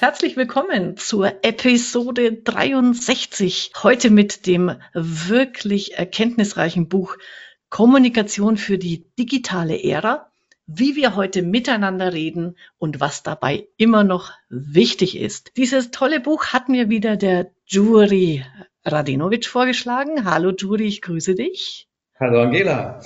Herzlich willkommen zur Episode 63. Heute mit dem wirklich erkenntnisreichen Buch Kommunikation für die digitale Ära, wie wir heute miteinander reden und was dabei immer noch wichtig ist. Dieses tolle Buch hat mir wieder der Juri Radinovic vorgeschlagen. Hallo Juri, ich grüße dich. Hallo Angela.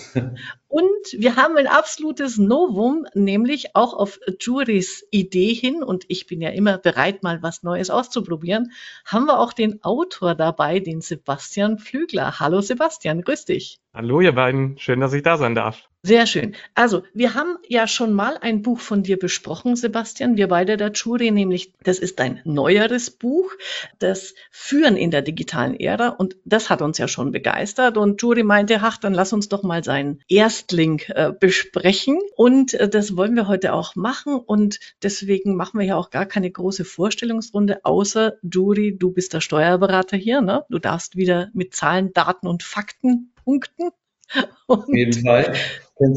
Und wir haben ein absolutes Novum, nämlich auch auf Juris Idee hin, und ich bin ja immer bereit, mal was Neues auszuprobieren, haben wir auch den Autor dabei, den Sebastian Flügler. Hallo Sebastian, grüß dich. Hallo ihr beiden, schön, dass ich da sein darf. Sehr schön. Also, wir haben ja schon mal ein Buch von dir besprochen, Sebastian. Wir beide der Jury, nämlich, das ist ein neueres Buch, das Führen in der digitalen Ära. Und das hat uns ja schon begeistert. Und Jury meinte, ach, dann lass uns doch mal seinen Erstling äh, besprechen. Und äh, das wollen wir heute auch machen. Und deswegen machen wir ja auch gar keine große Vorstellungsrunde, außer Jury, du bist der Steuerberater hier, ne? Du darfst wieder mit Zahlen, Daten und Fakten punkten. Und, Auf jeden Fall.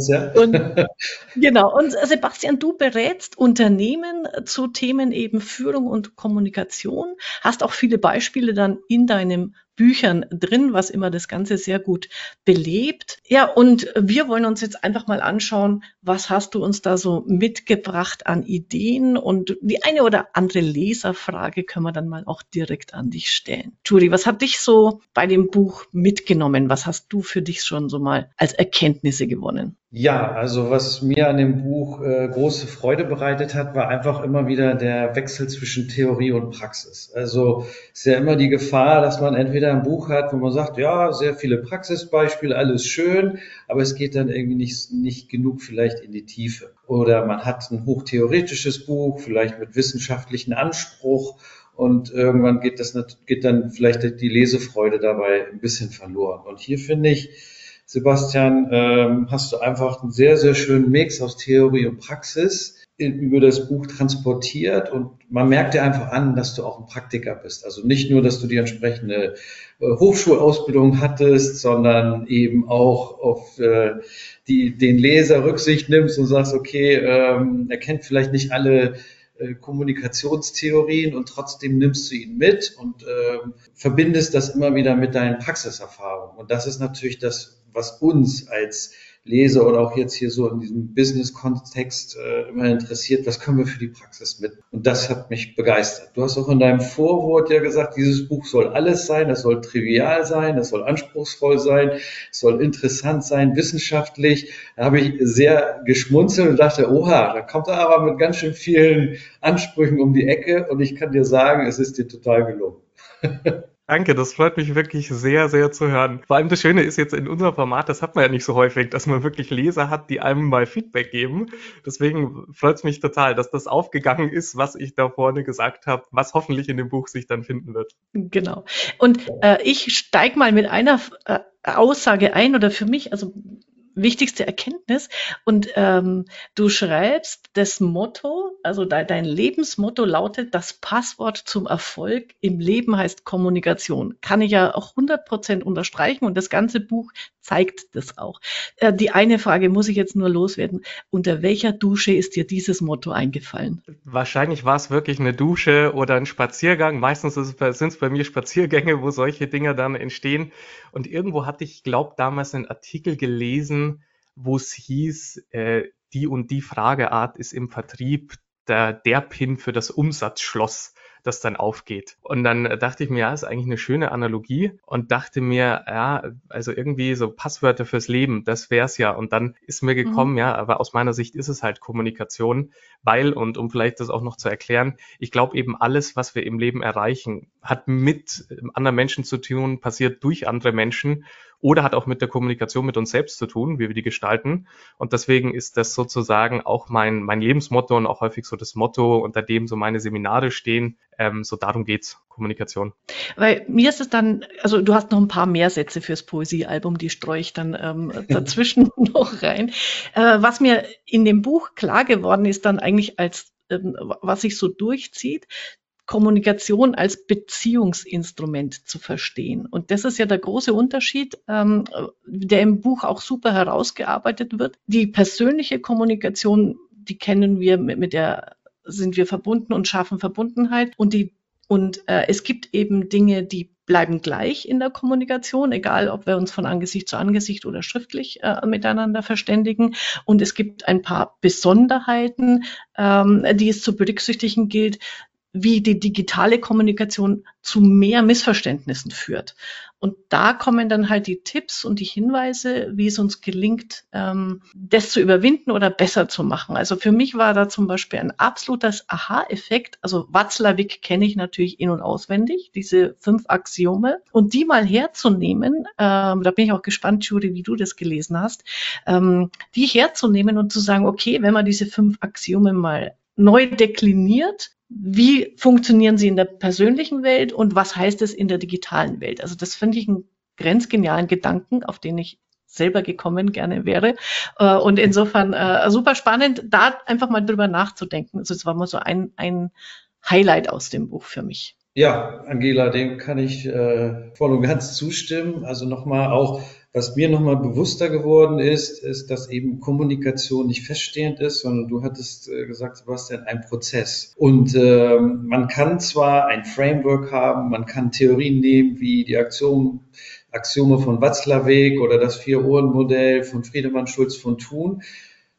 Ja. Und, genau. Und Sebastian, du berätst Unternehmen zu Themen eben Führung und Kommunikation, hast auch viele Beispiele dann in deinem Büchern drin, was immer das Ganze sehr gut belebt. Ja, und wir wollen uns jetzt einfach mal anschauen, was hast du uns da so mitgebracht an Ideen und die eine oder andere Leserfrage können wir dann mal auch direkt an dich stellen. Juri, was hat dich so bei dem Buch mitgenommen? Was hast du für dich schon so mal als Erkenntnisse gewonnen? Ja, also was mir an dem Buch äh, große Freude bereitet hat, war einfach immer wieder der Wechsel zwischen Theorie und Praxis. Also ist ja immer die Gefahr, dass man entweder ein Buch hat, wo man sagt, ja, sehr viele Praxisbeispiele, alles schön, aber es geht dann irgendwie nicht, nicht genug vielleicht in die Tiefe. Oder man hat ein hochtheoretisches Buch, vielleicht mit wissenschaftlichen Anspruch und irgendwann geht das geht dann vielleicht die Lesefreude dabei ein bisschen verloren. Und hier finde ich, Sebastian, ähm, hast du einfach einen sehr, sehr schönen Mix aus Theorie und Praxis in, über das Buch transportiert und man merkt dir einfach an, dass du auch ein Praktiker bist. Also nicht nur, dass du die entsprechende äh, Hochschulausbildung hattest, sondern eben auch auf äh, die, den Leser Rücksicht nimmst und sagst, okay, ähm, er kennt vielleicht nicht alle äh, Kommunikationstheorien und trotzdem nimmst du ihn mit und äh, verbindest das immer wieder mit deinen Praxiserfahrungen. Und das ist natürlich das, was uns als Leser oder auch jetzt hier so in diesem Business-Kontext äh, immer interessiert, was können wir für die Praxis mit? Und das hat mich begeistert. Du hast auch in deinem Vorwort ja gesagt, dieses Buch soll alles sein, das soll trivial sein, das soll anspruchsvoll sein, es soll interessant sein, wissenschaftlich. Da habe ich sehr geschmunzelt und dachte, oha, da kommt er aber mit ganz schön vielen Ansprüchen um die Ecke und ich kann dir sagen, es ist dir total gelungen. Danke, das freut mich wirklich sehr, sehr zu hören. Vor allem das Schöne ist jetzt in unserem Format, das hat man ja nicht so häufig, dass man wirklich Leser hat, die einem mal Feedback geben. Deswegen freut es mich total, dass das aufgegangen ist, was ich da vorne gesagt habe, was hoffentlich in dem Buch sich dann finden wird. Genau. Und äh, ich steige mal mit einer äh, Aussage ein oder für mich, also wichtigste Erkenntnis. Und ähm, du schreibst das Motto, also de dein Lebensmotto lautet, das Passwort zum Erfolg im Leben heißt Kommunikation. Kann ich ja auch 100 Prozent unterstreichen und das ganze Buch zeigt das auch. Äh, die eine Frage muss ich jetzt nur loswerden. Unter welcher Dusche ist dir dieses Motto eingefallen? Wahrscheinlich war es wirklich eine Dusche oder ein Spaziergang. Meistens sind es bei mir Spaziergänge, wo solche Dinge dann entstehen. Und irgendwo hatte ich, glaube damals einen Artikel gelesen, wo es hieß, äh, die und die Frageart ist im Vertrieb der, der Pin für das Umsatzschloss das dann aufgeht. Und dann dachte ich mir, ja, ist eigentlich eine schöne Analogie und dachte mir, ja, also irgendwie so Passwörter fürs Leben, das wär's ja. Und dann ist mir gekommen, mhm. ja, aber aus meiner Sicht ist es halt Kommunikation, weil, und um vielleicht das auch noch zu erklären, ich glaube eben alles, was wir im Leben erreichen, hat mit anderen Menschen zu tun, passiert durch andere Menschen oder hat auch mit der Kommunikation mit uns selbst zu tun, wie wir die gestalten. Und deswegen ist das sozusagen auch mein, mein Lebensmotto und auch häufig so das Motto, unter dem so meine Seminare stehen. Ähm, so darum geht's, Kommunikation. Weil mir ist es dann, also du hast noch ein paar mehr Sätze fürs Poesiealbum, die streue ich dann ähm, dazwischen noch rein. Äh, was mir in dem Buch klar geworden ist, dann eigentlich als ähm, was sich so durchzieht, Kommunikation als Beziehungsinstrument zu verstehen. Und das ist ja der große Unterschied, ähm, der im Buch auch super herausgearbeitet wird. Die persönliche Kommunikation, die kennen wir mit, mit der sind wir verbunden und schaffen Verbundenheit. Und die und äh, es gibt eben Dinge, die bleiben gleich in der Kommunikation, egal ob wir uns von Angesicht zu Angesicht oder schriftlich äh, miteinander verständigen. Und es gibt ein paar Besonderheiten, ähm, die es zu berücksichtigen gilt, wie die digitale Kommunikation zu mehr Missverständnissen führt. Und da kommen dann halt die Tipps und die Hinweise, wie es uns gelingt, ähm, das zu überwinden oder besser zu machen. Also für mich war da zum Beispiel ein absolutes Aha-Effekt. Also Watzlawick kenne ich natürlich in- und auswendig, diese fünf Axiome. Und die mal herzunehmen, ähm, da bin ich auch gespannt, Judy, wie du das gelesen hast, ähm, die herzunehmen und zu sagen, okay, wenn man diese fünf Axiome mal neu dekliniert, wie funktionieren sie in der persönlichen Welt und was heißt es in der digitalen Welt? Also das finde ich einen grenzgenialen Gedanken, auf den ich selber gekommen gerne wäre. Äh, und insofern äh, super spannend, da einfach mal drüber nachzudenken. Also es war mal so ein, ein Highlight aus dem Buch für mich. Ja, Angela, dem kann ich äh, voll und ganz zustimmen. Also nochmal auch was mir nochmal bewusster geworden ist, ist, dass eben Kommunikation nicht feststehend ist, sondern du hattest äh, gesagt, Sebastian, ein Prozess. Und äh, man kann zwar ein Framework haben, man kann Theorien nehmen wie die Aktion, Axiome von Watzlawick oder das Vier-Ohren-Modell von Friedemann Schulz von Thun.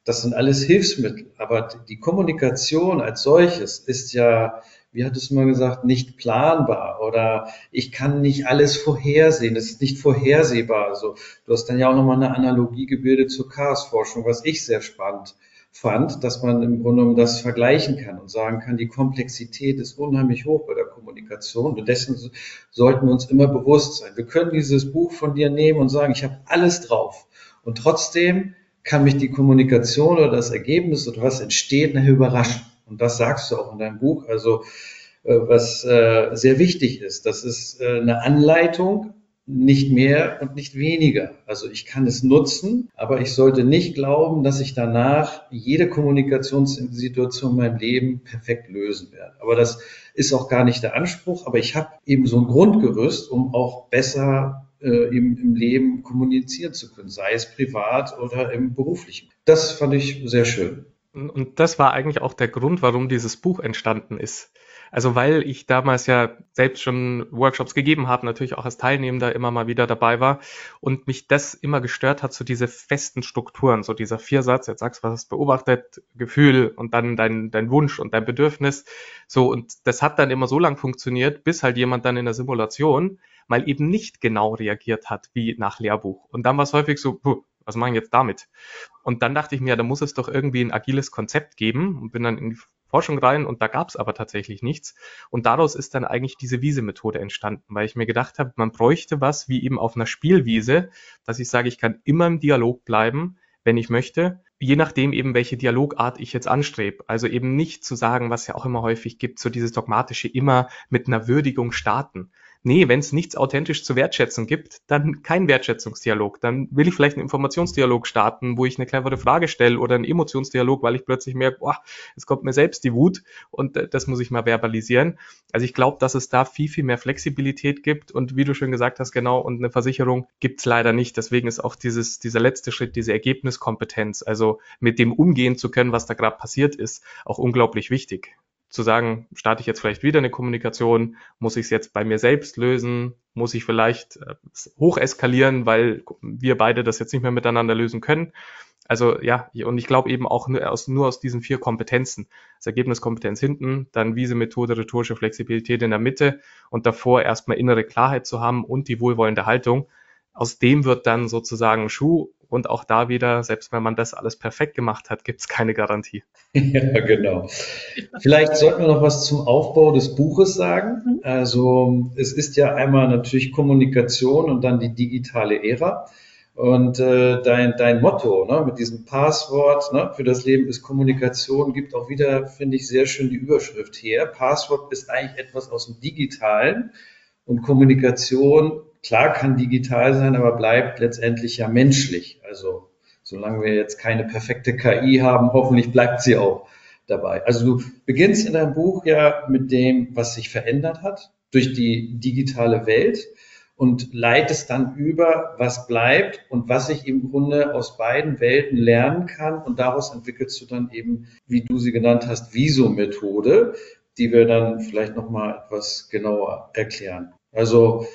Das sind alles Hilfsmittel. Aber die Kommunikation als solches ist ja wie hattest du mal gesagt, nicht planbar oder ich kann nicht alles vorhersehen, es ist nicht vorhersehbar. Also du hast dann ja auch nochmal eine Analogie gebildet zur Chaosforschung, was ich sehr spannend fand, dass man im Grunde genommen das vergleichen kann und sagen kann, die Komplexität ist unheimlich hoch bei der Kommunikation und dessen sollten wir uns immer bewusst sein. Wir können dieses Buch von dir nehmen und sagen, ich habe alles drauf und trotzdem kann mich die Kommunikation oder das Ergebnis oder was entsteht nachher überraschen. Und das sagst du auch in deinem Buch. Also äh, was äh, sehr wichtig ist, das ist äh, eine Anleitung, nicht mehr und nicht weniger. Also ich kann es nutzen, aber ich sollte nicht glauben, dass ich danach jede Kommunikationssituation in meinem Leben perfekt lösen werde. Aber das ist auch gar nicht der Anspruch. Aber ich habe eben so ein Grundgerüst, um auch besser äh, im, im Leben kommunizieren zu können, sei es privat oder im beruflichen. Das fand ich sehr schön. Und das war eigentlich auch der Grund, warum dieses Buch entstanden ist. Also weil ich damals ja selbst schon Workshops gegeben habe, natürlich auch als Teilnehmender immer mal wieder dabei war und mich das immer gestört hat, so diese festen Strukturen, so dieser Viersatz, jetzt sagst du, was hast beobachtet, Gefühl und dann dein, dein Wunsch und dein Bedürfnis. So, und das hat dann immer so lang funktioniert, bis halt jemand dann in der Simulation mal eben nicht genau reagiert hat, wie nach Lehrbuch. Und dann war es häufig so, puh, was mache ich jetzt damit? Und dann dachte ich mir, da muss es doch irgendwie ein agiles Konzept geben und bin dann in die Forschung rein und da gab es aber tatsächlich nichts. Und daraus ist dann eigentlich diese Wiese-Methode entstanden, weil ich mir gedacht habe, man bräuchte was wie eben auf einer Spielwiese, dass ich sage, ich kann immer im Dialog bleiben, wenn ich möchte, je nachdem eben, welche Dialogart ich jetzt anstrebe. Also eben nicht zu sagen, was ja auch immer häufig gibt, so dieses dogmatische immer mit einer Würdigung starten, nee, wenn es nichts authentisch zu wertschätzen gibt, dann kein Wertschätzungsdialog. Dann will ich vielleicht einen Informationsdialog starten, wo ich eine clevere Frage stelle oder einen Emotionsdialog, weil ich plötzlich merke, boah, es kommt mir selbst die Wut und äh, das muss ich mal verbalisieren. Also ich glaube, dass es da viel, viel mehr Flexibilität gibt und wie du schon gesagt hast, genau, und eine Versicherung gibt's leider nicht. Deswegen ist auch dieses, dieser letzte Schritt, diese Ergebniskompetenz, also mit dem umgehen zu können, was da gerade passiert ist, auch unglaublich wichtig zu sagen, starte ich jetzt vielleicht wieder eine Kommunikation, muss ich es jetzt bei mir selbst lösen, muss ich vielleicht äh, hoch eskalieren, weil wir beide das jetzt nicht mehr miteinander lösen können. Also ja, und ich glaube eben auch nur aus, nur aus diesen vier Kompetenzen. Das Ergebniskompetenz hinten, dann Wiese-Methode, rhetorische Flexibilität in der Mitte und davor erstmal innere Klarheit zu haben und die wohlwollende Haltung. Aus dem wird dann sozusagen Schuh und auch da wieder, selbst wenn man das alles perfekt gemacht hat, gibt es keine Garantie. Ja, genau. Vielleicht sollten wir noch was zum Aufbau des Buches sagen. Mhm. Also es ist ja einmal natürlich Kommunikation und dann die digitale Ära. Und äh, dein, dein Motto ne, mit diesem Passwort ne, für das Leben ist Kommunikation gibt auch wieder, finde ich, sehr schön die Überschrift her. Passwort ist eigentlich etwas aus dem Digitalen und Kommunikation klar kann digital sein, aber bleibt letztendlich ja menschlich. Also solange wir jetzt keine perfekte KI haben, hoffentlich bleibt sie auch dabei. Also du beginnst in deinem Buch ja mit dem, was sich verändert hat durch die digitale Welt und leitest dann über, was bleibt und was ich im Grunde aus beiden Welten lernen kann. Und daraus entwickelst du dann eben, wie du sie genannt hast, Viso-Methode, die wir dann vielleicht nochmal etwas genauer erklären. Also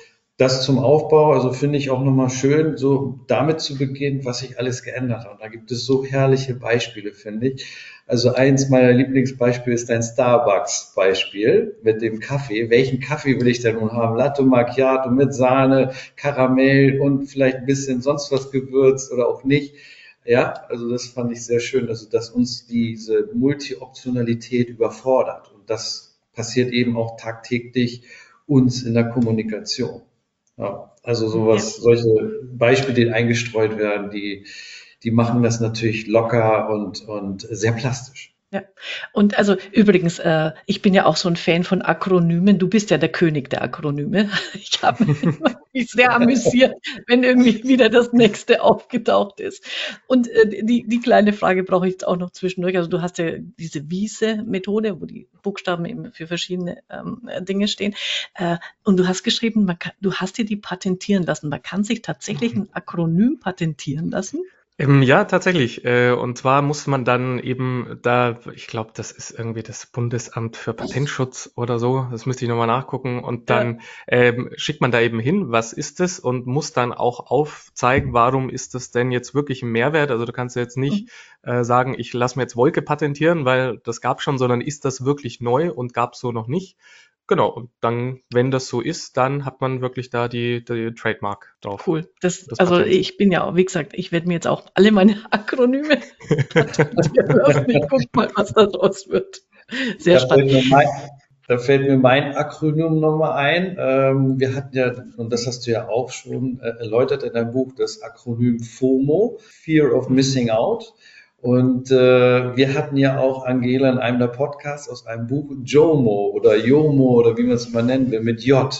das zum Aufbau, also finde ich auch nochmal schön, so damit zu beginnen, was sich alles geändert hat. Und da gibt es so herrliche Beispiele, finde ich. Also eins meiner Lieblingsbeispiele ist dein Starbucks-Beispiel mit dem Kaffee. Welchen Kaffee will ich denn nun haben? Latte Macchiato mit Sahne, Karamell und vielleicht ein bisschen sonst was Gewürz oder auch nicht. Ja, also das fand ich sehr schön, also dass uns diese Multi-Optionalität überfordert. Und das passiert eben auch tagtäglich uns in der Kommunikation. Ja, also sowas, ja. solche Beispiele, die eingestreut werden, die, die machen das natürlich locker und, und sehr plastisch. Ja, und also übrigens, äh, ich bin ja auch so ein Fan von Akronymen. Du bist ja der König der Akronyme. Ich habe mich sehr amüsiert, wenn irgendwie wieder das nächste aufgetaucht ist. Und äh, die, die kleine Frage brauche ich jetzt auch noch zwischendurch. Also du hast ja diese Wiese-Methode, wo die Buchstaben eben für verschiedene ähm, Dinge stehen. Äh, und du hast geschrieben, kann, du hast dir die patentieren lassen. Man kann sich tatsächlich ein Akronym patentieren lassen. Ähm, ja, tatsächlich. Äh, und zwar muss man dann eben da, ich glaube, das ist irgendwie das Bundesamt für Patentschutz oder so, das müsste ich nochmal nachgucken. Und dann ja. ähm, schickt man da eben hin, was ist es und muss dann auch aufzeigen, warum ist das denn jetzt wirklich ein Mehrwert. Also du kannst jetzt nicht mhm. äh, sagen, ich lasse mir jetzt Wolke patentieren, weil das gab schon, sondern ist das wirklich neu und gab so noch nicht. Genau, und dann, wenn das so ist, dann hat man wirklich da die, die Trademark drauf. Cool. Das, das also Patent. ich bin ja, wie gesagt, ich werde mir jetzt auch alle meine Akronyme ich guck mal, was da draus wird. Sehr da spannend. Fällt mein, da fällt mir mein Akronym nochmal ein. Ähm, wir hatten ja, und das hast du ja auch schon äh, erläutert in deinem Buch, das Akronym FOMO, Fear of Missing Out. Und äh, wir hatten ja auch Angela in einem der Podcasts aus einem Buch JOMO oder JOMO oder wie man es mal nennen will, mit J.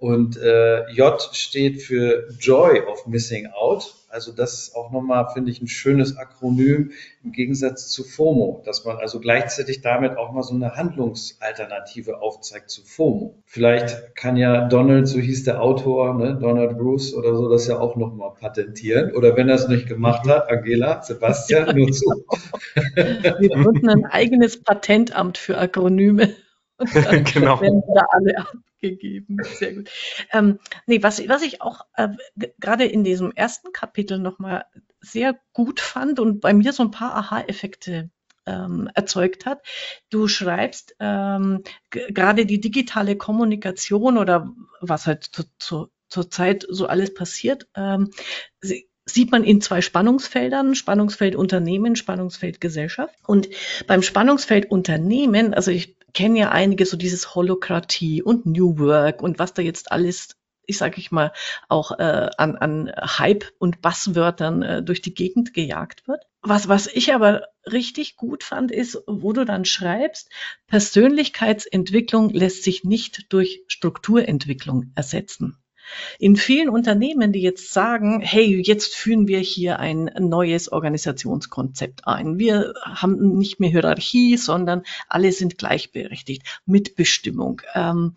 Und äh, J steht für Joy of Missing Out. Also das ist auch nochmal, finde ich, ein schönes Akronym im Gegensatz zu FOMO, dass man also gleichzeitig damit auch mal so eine Handlungsalternative aufzeigt zu FOMO. Vielleicht kann ja Donald, so hieß der Autor, ne, Donald Bruce oder so, das ja auch nochmal patentieren. Oder wenn er es nicht gemacht hat, Angela, Sebastian, nur zu. Wir gründen ein eigenes Patentamt für Akronyme. Und dann genau. werden wir alle gegeben. Sehr gut. Ähm, nee, was, was ich auch äh, gerade in diesem ersten Kapitel nochmal sehr gut fand und bei mir so ein paar Aha-Effekte ähm, erzeugt hat. Du schreibst ähm, gerade die digitale Kommunikation oder was halt zu, zu, zur Zeit so alles passiert, ähm, sieht man in zwei Spannungsfeldern, Spannungsfeld Unternehmen, Spannungsfeld Gesellschaft. Und beim Spannungsfeld Unternehmen, also ich kenne ja einige so dieses Holokratie und New Work und was da jetzt alles ich sage ich mal, auch äh, an, an Hype und Basswörtern äh, durch die Gegend gejagt wird. Was, was ich aber richtig gut fand, ist, wo du dann schreibst, Persönlichkeitsentwicklung lässt sich nicht durch Strukturentwicklung ersetzen. In vielen Unternehmen, die jetzt sagen, hey, jetzt führen wir hier ein neues Organisationskonzept ein. Wir haben nicht mehr Hierarchie, sondern alle sind gleichberechtigt. Mitbestimmung. Ähm,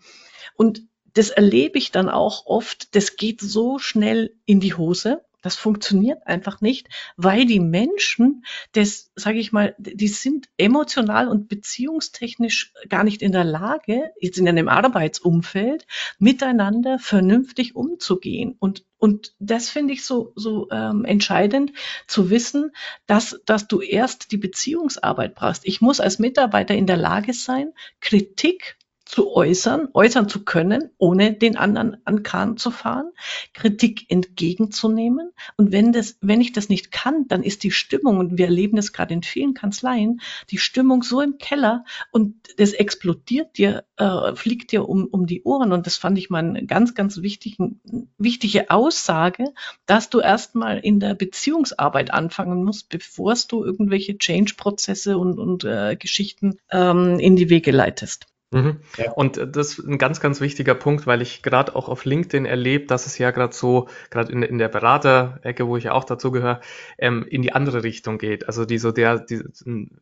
und das erlebe ich dann auch oft, das geht so schnell in die Hose das funktioniert einfach nicht, weil die Menschen, das sage ich mal, die sind emotional und beziehungstechnisch gar nicht in der Lage, jetzt in einem Arbeitsumfeld miteinander vernünftig umzugehen. Und und das finde ich so, so ähm, entscheidend zu wissen, dass, dass du erst die Beziehungsarbeit brauchst. Ich muss als Mitarbeiter in der Lage sein, Kritik zu äußern, äußern zu können, ohne den anderen an Kahn zu fahren, Kritik entgegenzunehmen. Und wenn das, wenn ich das nicht kann, dann ist die Stimmung, und wir erleben es gerade in vielen Kanzleien, die Stimmung so im Keller und das explodiert dir, äh, fliegt dir um, um die Ohren. Und das fand ich mal eine ganz, ganz wichtigen, wichtige Aussage, dass du erstmal in der Beziehungsarbeit anfangen musst, bevor du irgendwelche Change-Prozesse und, und äh, Geschichten ähm, in die Wege leitest. Mhm. Ja. Und das ist ein ganz, ganz wichtiger Punkt, weil ich gerade auch auf LinkedIn erlebe, dass es ja gerade so, gerade in, in der Beraterecke, wo ich ja auch dazu gehöre, ähm, in die andere Richtung geht. Also die so der die,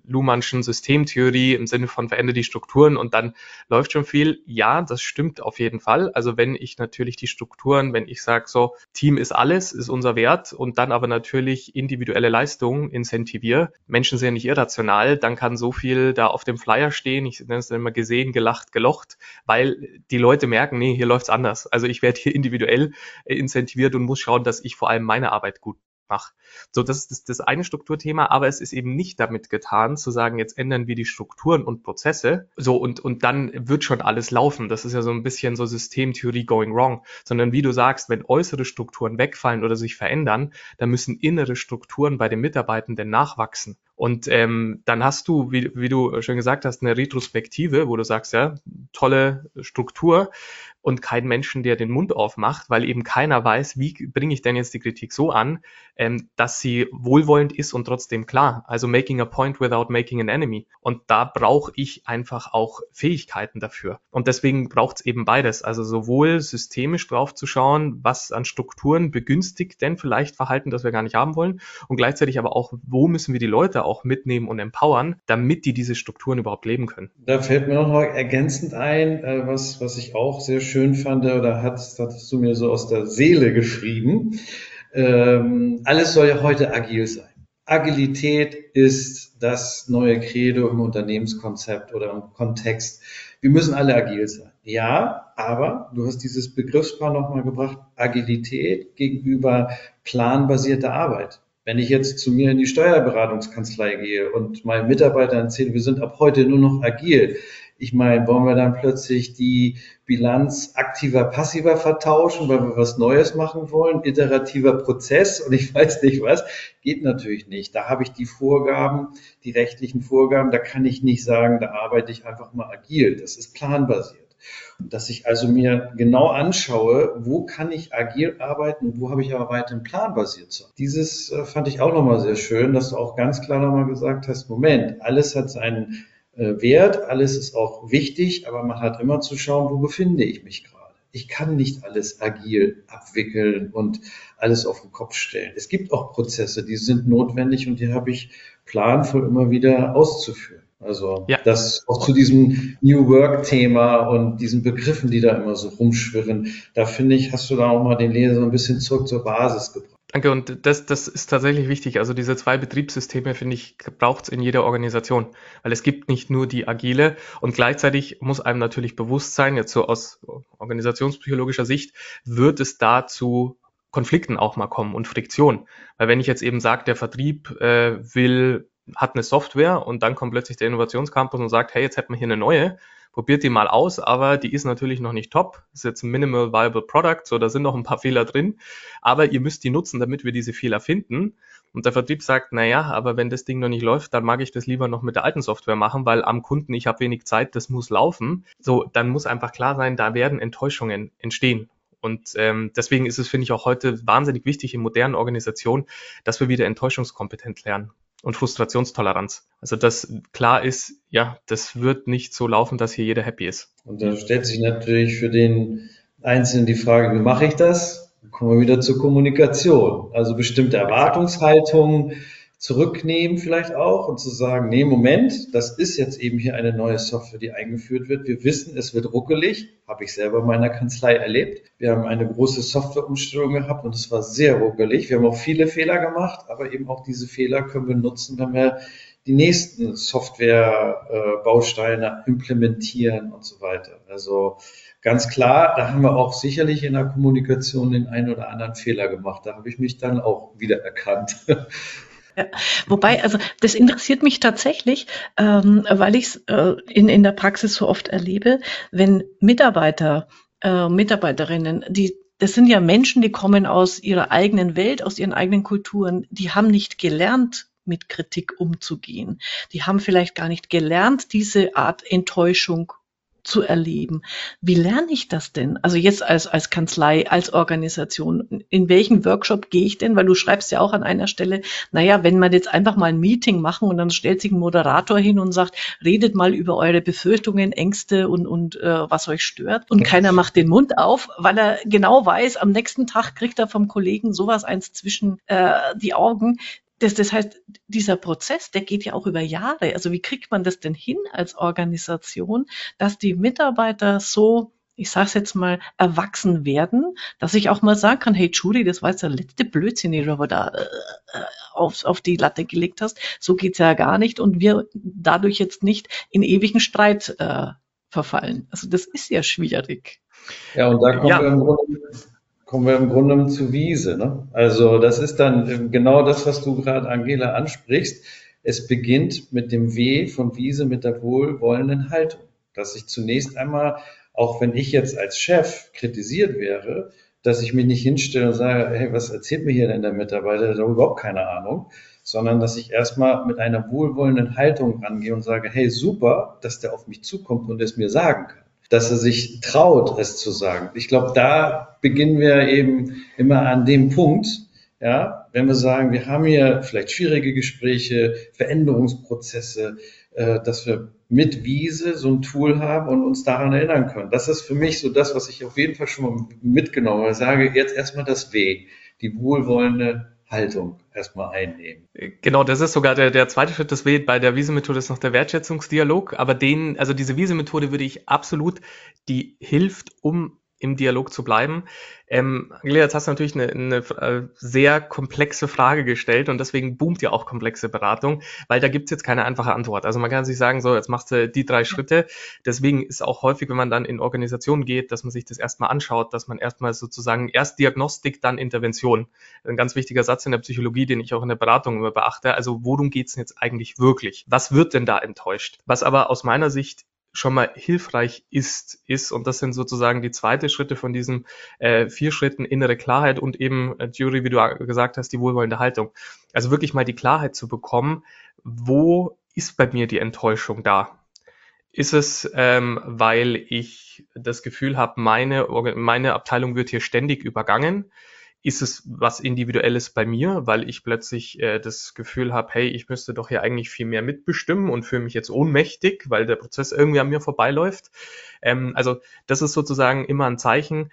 Luhmannschen Systemtheorie im Sinne von verändere die Strukturen und dann läuft schon viel. Ja, das stimmt auf jeden Fall. Also wenn ich natürlich die Strukturen, wenn ich sage so, Team ist alles, ist unser Wert und dann aber natürlich individuelle Leistungen incentiviere, Menschen sind ja nicht irrational, dann kann so viel da auf dem Flyer stehen, ich nenne es dann immer gesehen, gelacht, gelocht, weil die Leute merken, nee, hier läuft's anders. Also ich werde hier individuell äh, incentiviert und muss schauen, dass ich vor allem meine Arbeit gut mache. So, das ist das, das eine Strukturthema, aber es ist eben nicht damit getan, zu sagen, jetzt ändern wir die Strukturen und Prozesse, so und, und dann wird schon alles laufen. Das ist ja so ein bisschen so Systemtheorie going wrong, sondern wie du sagst, wenn äußere Strukturen wegfallen oder sich verändern, dann müssen innere Strukturen bei den Mitarbeitenden nachwachsen. Und ähm, dann hast du, wie, wie du schon gesagt hast, eine Retrospektive, wo du sagst, ja, tolle Struktur und kein Menschen, der den Mund aufmacht, weil eben keiner weiß, wie bringe ich denn jetzt die Kritik so an, ähm, dass sie wohlwollend ist und trotzdem klar. Also making a point without making an enemy. Und da brauche ich einfach auch Fähigkeiten dafür. Und deswegen braucht es eben beides. Also sowohl systemisch drauf zu schauen, was an Strukturen begünstigt denn vielleicht Verhalten, das wir gar nicht haben wollen. Und gleichzeitig aber auch, wo müssen wir die Leute auch mitnehmen und empowern, damit die diese Strukturen überhaupt leben können. Da fällt mir noch ergänzend ein, äh, was, was ich auch sehr schön fand, oder hat, hattest du mir so aus der Seele geschrieben. Ähm, alles soll ja heute agil sein. Agilität ist das neue Credo im Unternehmenskonzept oder im Kontext. Wir müssen alle agil sein. Ja, aber du hast dieses Begriffspaar nochmal gebracht, Agilität gegenüber planbasierter Arbeit. Wenn ich jetzt zu mir in die Steuerberatungskanzlei gehe und meinen Mitarbeitern erzähle, wir sind ab heute nur noch agil, ich meine, wollen wir dann plötzlich die Bilanz aktiver, passiver vertauschen, weil wir was Neues machen wollen? Iterativer Prozess und ich weiß nicht was. Geht natürlich nicht. Da habe ich die Vorgaben, die rechtlichen Vorgaben. Da kann ich nicht sagen, da arbeite ich einfach mal agil. Das ist planbasiert. Und dass ich also mir genau anschaue, wo kann ich agil arbeiten, wo habe ich aber weiterhin planbasiert zu. Dieses äh, fand ich auch nochmal sehr schön, dass du auch ganz klar nochmal gesagt hast, Moment, alles hat seinen wert, alles ist auch wichtig, aber man hat immer zu schauen, wo befinde ich mich gerade. Ich kann nicht alles agil abwickeln und alles auf den Kopf stellen. Es gibt auch Prozesse, die sind notwendig und die habe ich planvoll immer wieder auszuführen. Also ja. das auch zu diesem New Work Thema und diesen Begriffen, die da immer so rumschwirren, da finde ich, hast du da auch mal den Leser so ein bisschen zurück zur Basis gebracht. Danke, und das, das ist tatsächlich wichtig. Also diese zwei Betriebssysteme, finde ich, braucht es in jeder Organisation. Weil es gibt nicht nur die agile und gleichzeitig muss einem natürlich bewusst sein, jetzt so aus organisationspsychologischer Sicht, wird es dazu Konflikten auch mal kommen und Friktion. Weil wenn ich jetzt eben sage, der Vertrieb äh, will, hat eine Software und dann kommt plötzlich der Innovationscampus und sagt, hey, jetzt hätten wir hier eine neue, probiert die mal aus, aber die ist natürlich noch nicht top. Ist jetzt ein Minimal Viable Product, so da sind noch ein paar Fehler drin, aber ihr müsst die nutzen, damit wir diese Fehler finden. Und der Vertrieb sagt, na ja, aber wenn das Ding noch nicht läuft, dann mag ich das lieber noch mit der alten Software machen, weil am Kunden, ich habe wenig Zeit, das muss laufen. So, dann muss einfach klar sein, da werden Enttäuschungen entstehen. Und ähm, deswegen ist es, finde ich, auch heute wahnsinnig wichtig in modernen Organisationen, dass wir wieder enttäuschungskompetent lernen und Frustrationstoleranz. Also dass klar ist, ja, das wird nicht so laufen, dass hier jeder happy ist. Und da stellt sich natürlich für den Einzelnen die Frage, wie mache ich das? Kommen wir wieder zur Kommunikation. Also bestimmte Erwartungshaltungen, zurücknehmen vielleicht auch und zu sagen, nee, Moment, das ist jetzt eben hier eine neue Software, die eingeführt wird. Wir wissen, es wird ruckelig, habe ich selber in meiner Kanzlei erlebt. Wir haben eine große Softwareumstellung gehabt und es war sehr ruckelig. Wir haben auch viele Fehler gemacht, aber eben auch diese Fehler können wir nutzen, wenn wir die nächsten Software-Bausteine implementieren und so weiter. Also ganz klar, da haben wir auch sicherlich in der Kommunikation den einen oder anderen Fehler gemacht. Da habe ich mich dann auch wieder erkannt. Ja, wobei, also das interessiert mich tatsächlich, ähm, weil ich es äh, in, in der Praxis so oft erlebe, wenn Mitarbeiter, äh, Mitarbeiterinnen, die das sind ja Menschen, die kommen aus ihrer eigenen Welt, aus ihren eigenen Kulturen, die haben nicht gelernt, mit Kritik umzugehen. Die haben vielleicht gar nicht gelernt, diese Art Enttäuschung zu erleben. Wie lerne ich das denn? Also jetzt als, als Kanzlei, als Organisation, in welchen Workshop gehe ich denn? Weil du schreibst ja auch an einer Stelle, naja, wenn man jetzt einfach mal ein Meeting machen und dann stellt sich ein Moderator hin und sagt, redet mal über eure Befürchtungen, Ängste und, und äh, was euch stört. Und keiner macht den Mund auf, weil er genau weiß, am nächsten Tag kriegt er vom Kollegen sowas eins zwischen äh, die Augen. Das, das heißt, dieser Prozess, der geht ja auch über Jahre. Also wie kriegt man das denn hin als Organisation, dass die Mitarbeiter so ich sage es jetzt mal, erwachsen werden, dass ich auch mal sagen kann, hey Judy, das war jetzt der letzte Blödsinn, den du aber da äh, äh, auf, auf die Latte gelegt hast. So geht's ja gar nicht und wir dadurch jetzt nicht in ewigen Streit äh, verfallen. Also das ist ja schwierig. Ja, und da kommen ja. wir im Grunde kommen wir im Grunde zu Wiese. Ne? Also das ist dann genau das, was du gerade, Angela, ansprichst. Es beginnt mit dem W von Wiese, mit der wohlwollenden Haltung. Dass ich zunächst einmal, auch wenn ich jetzt als Chef kritisiert wäre, dass ich mich nicht hinstelle und sage, hey, was erzählt mir hier denn der Mitarbeiter, der hat überhaupt keine Ahnung, sondern dass ich erstmal mit einer wohlwollenden Haltung rangehe und sage, hey, super, dass der auf mich zukommt und es mir sagen kann dass er sich traut, es zu sagen. Ich glaube, da beginnen wir eben immer an dem Punkt, ja, wenn wir sagen, wir haben hier vielleicht schwierige Gespräche, Veränderungsprozesse, äh, dass wir mit Wiese so ein Tool haben und uns daran erinnern können. Das ist für mich so das, was ich auf jeden Fall schon mal mitgenommen habe. Ich sage jetzt erstmal das W, die wohlwollende Haltung erstmal einnehmen. Genau, das ist sogar der, der zweite Schritt des W. Bei der Wiese-Methode ist noch der Wertschätzungsdialog. Aber den, also diese Wiese-Methode würde ich absolut, die hilft, um im Dialog zu bleiben. Ähm, Angela, jetzt hast du natürlich eine, eine äh, sehr komplexe Frage gestellt und deswegen boomt ja auch komplexe Beratung, weil da gibt's jetzt keine einfache Antwort. Also man kann sich sagen, so, jetzt machst du die drei Schritte. Deswegen ist auch häufig, wenn man dann in Organisationen geht, dass man sich das erstmal anschaut, dass man erstmal sozusagen erst Diagnostik, dann Intervention. Ein ganz wichtiger Satz in der Psychologie, den ich auch in der Beratung immer beachte. Also worum geht's denn jetzt eigentlich wirklich? Was wird denn da enttäuscht? Was aber aus meiner Sicht schon mal hilfreich ist, ist, und das sind sozusagen die zweite Schritte von diesen äh, vier Schritten innere Klarheit und eben, äh, Jury, wie du gesagt hast, die wohlwollende Haltung. Also wirklich mal die Klarheit zu bekommen, wo ist bei mir die Enttäuschung da? Ist es, ähm, weil ich das Gefühl habe, meine, meine Abteilung wird hier ständig übergangen? Ist es was Individuelles bei mir, weil ich plötzlich äh, das Gefühl habe, hey, ich müsste doch hier eigentlich viel mehr mitbestimmen und fühle mich jetzt ohnmächtig, weil der Prozess irgendwie an mir vorbeiläuft. Ähm, also das ist sozusagen immer ein Zeichen,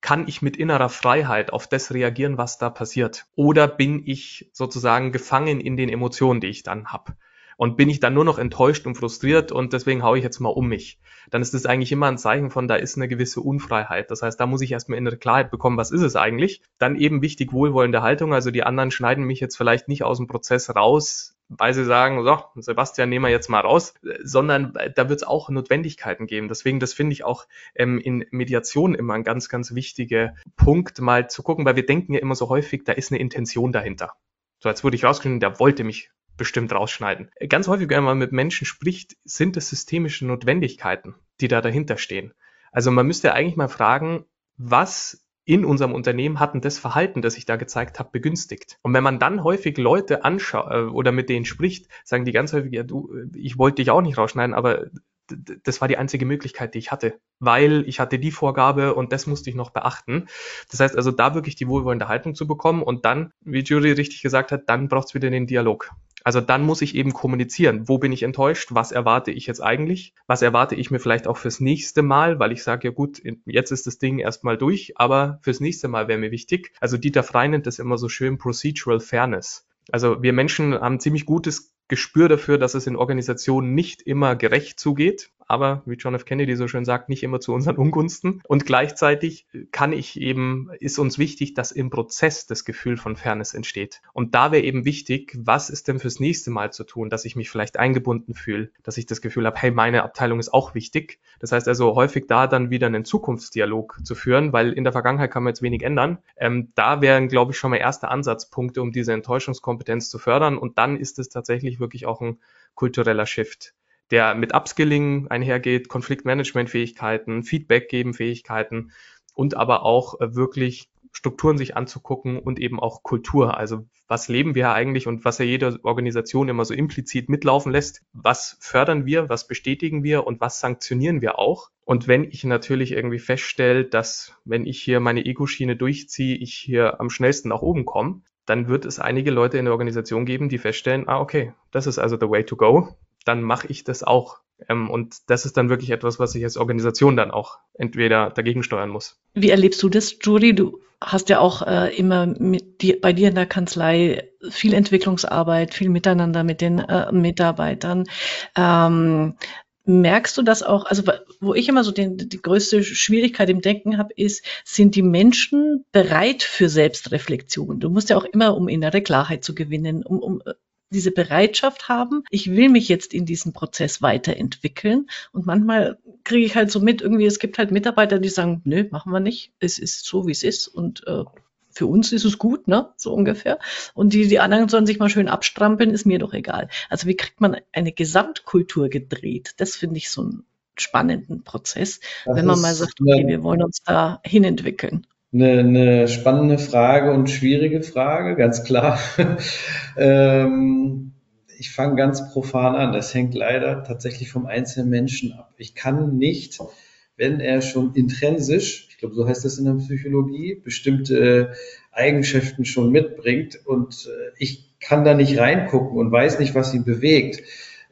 kann ich mit innerer Freiheit auf das reagieren, was da passiert? Oder bin ich sozusagen gefangen in den Emotionen, die ich dann habe? Und bin ich dann nur noch enttäuscht und frustriert und deswegen haue ich jetzt mal um mich. Dann ist das eigentlich immer ein Zeichen von, da ist eine gewisse Unfreiheit. Das heißt, da muss ich erstmal innere Klarheit bekommen, was ist es eigentlich. Dann eben wichtig wohlwollende Haltung. Also die anderen schneiden mich jetzt vielleicht nicht aus dem Prozess raus, weil sie sagen, so, Sebastian, nehmen wir jetzt mal raus, sondern da wird es auch Notwendigkeiten geben. Deswegen, das finde ich auch ähm, in Mediation immer ein ganz, ganz wichtiger Punkt, mal zu gucken, weil wir denken ja immer so häufig, da ist eine Intention dahinter. So, als würde ich rausfinden, der wollte mich bestimmt rausschneiden. Ganz häufig, wenn man mit Menschen spricht, sind es systemische Notwendigkeiten, die da dahinter stehen. Also man müsste eigentlich mal fragen, was in unserem Unternehmen hatten das Verhalten, das ich da gezeigt habe, begünstigt. Und wenn man dann häufig Leute anschaut äh, oder mit denen spricht, sagen die ganz häufig, ja du, ich wollte dich auch nicht rausschneiden, aber das war die einzige Möglichkeit, die ich hatte, weil ich hatte die Vorgabe und das musste ich noch beachten. Das heißt also, da wirklich die wohlwollende Haltung zu bekommen und dann, wie Jury richtig gesagt hat, dann braucht es wieder den Dialog. Also dann muss ich eben kommunizieren. Wo bin ich enttäuscht? Was erwarte ich jetzt eigentlich? Was erwarte ich mir vielleicht auch fürs nächste Mal? Weil ich sage, ja gut, jetzt ist das Ding erstmal durch, aber fürs nächste Mal wäre mir wichtig. Also Dieter Frey nennt das immer so schön Procedural Fairness. Also wir Menschen haben ziemlich gutes Gespür dafür, dass es in Organisationen nicht immer gerecht zugeht aber wie John F. Kennedy so schön sagt, nicht immer zu unseren Ungunsten. Und gleichzeitig kann ich eben, ist uns wichtig, dass im Prozess das Gefühl von Fairness entsteht. Und da wäre eben wichtig, was ist denn fürs nächste Mal zu tun, dass ich mich vielleicht eingebunden fühle, dass ich das Gefühl habe, hey, meine Abteilung ist auch wichtig. Das heißt also häufig da dann wieder einen Zukunftsdialog zu führen, weil in der Vergangenheit kann man jetzt wenig ändern. Ähm, da wären, glaube ich, schon mal erste Ansatzpunkte, um diese Enttäuschungskompetenz zu fördern. Und dann ist es tatsächlich wirklich auch ein kultureller Shift der mit Upskilling einhergeht, Konfliktmanagement-Fähigkeiten, Feedback geben Fähigkeiten und aber auch äh, wirklich Strukturen sich anzugucken und eben auch Kultur. Also was leben wir eigentlich und was ja jede Organisation immer so implizit mitlaufen lässt. Was fördern wir, was bestätigen wir und was sanktionieren wir auch? Und wenn ich natürlich irgendwie feststelle, dass wenn ich hier meine Ego-Schiene durchziehe, ich hier am schnellsten nach oben komme, dann wird es einige Leute in der Organisation geben, die feststellen, ah, okay, das ist also the way to go. Dann mache ich das auch. Ähm, und das ist dann wirklich etwas, was ich als Organisation dann auch entweder dagegen steuern muss. Wie erlebst du das, Judy? Du hast ja auch äh, immer dir, bei dir in der Kanzlei viel Entwicklungsarbeit, viel Miteinander mit den äh, Mitarbeitern. Ähm, merkst du das auch? Also wo ich immer so den, die größte Schwierigkeit im Denken habe, ist, sind die Menschen bereit für Selbstreflexion? Du musst ja auch immer, um innere Klarheit zu gewinnen, um, um diese Bereitschaft haben, ich will mich jetzt in diesem Prozess weiterentwickeln. Und manchmal kriege ich halt so mit, irgendwie, es gibt halt Mitarbeiter, die sagen, nö, machen wir nicht. Es ist so, wie es ist. Und äh, für uns ist es gut, ne? So ungefähr. Und die, die anderen sollen sich mal schön abstrampeln, ist mir doch egal. Also wie kriegt man eine Gesamtkultur gedreht? Das finde ich so einen spannenden Prozess, das wenn man mal sagt, okay, wir wollen uns da hinentwickeln. Eine, eine spannende Frage und schwierige Frage, ganz klar. ähm, ich fange ganz profan an. Das hängt leider tatsächlich vom einzelnen Menschen ab. Ich kann nicht, wenn er schon intrinsisch, ich glaube, so heißt das in der Psychologie, bestimmte Eigenschaften schon mitbringt und äh, ich kann da nicht reingucken und weiß nicht, was ihn bewegt,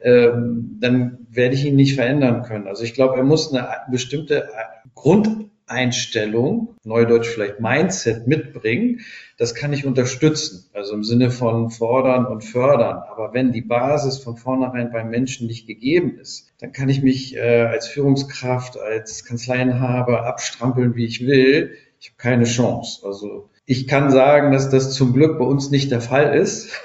ähm, dann werde ich ihn nicht verändern können. Also ich glaube, er muss eine bestimmte Grund Einstellung, Neudeutsch vielleicht Mindset mitbringen, das kann ich unterstützen, also im Sinne von fordern und fördern. Aber wenn die Basis von vornherein beim Menschen nicht gegeben ist, dann kann ich mich äh, als Führungskraft, als Kanzleienhaber abstrampeln, wie ich will. Ich habe keine Chance. Also ich kann sagen, dass das zum Glück bei uns nicht der Fall ist,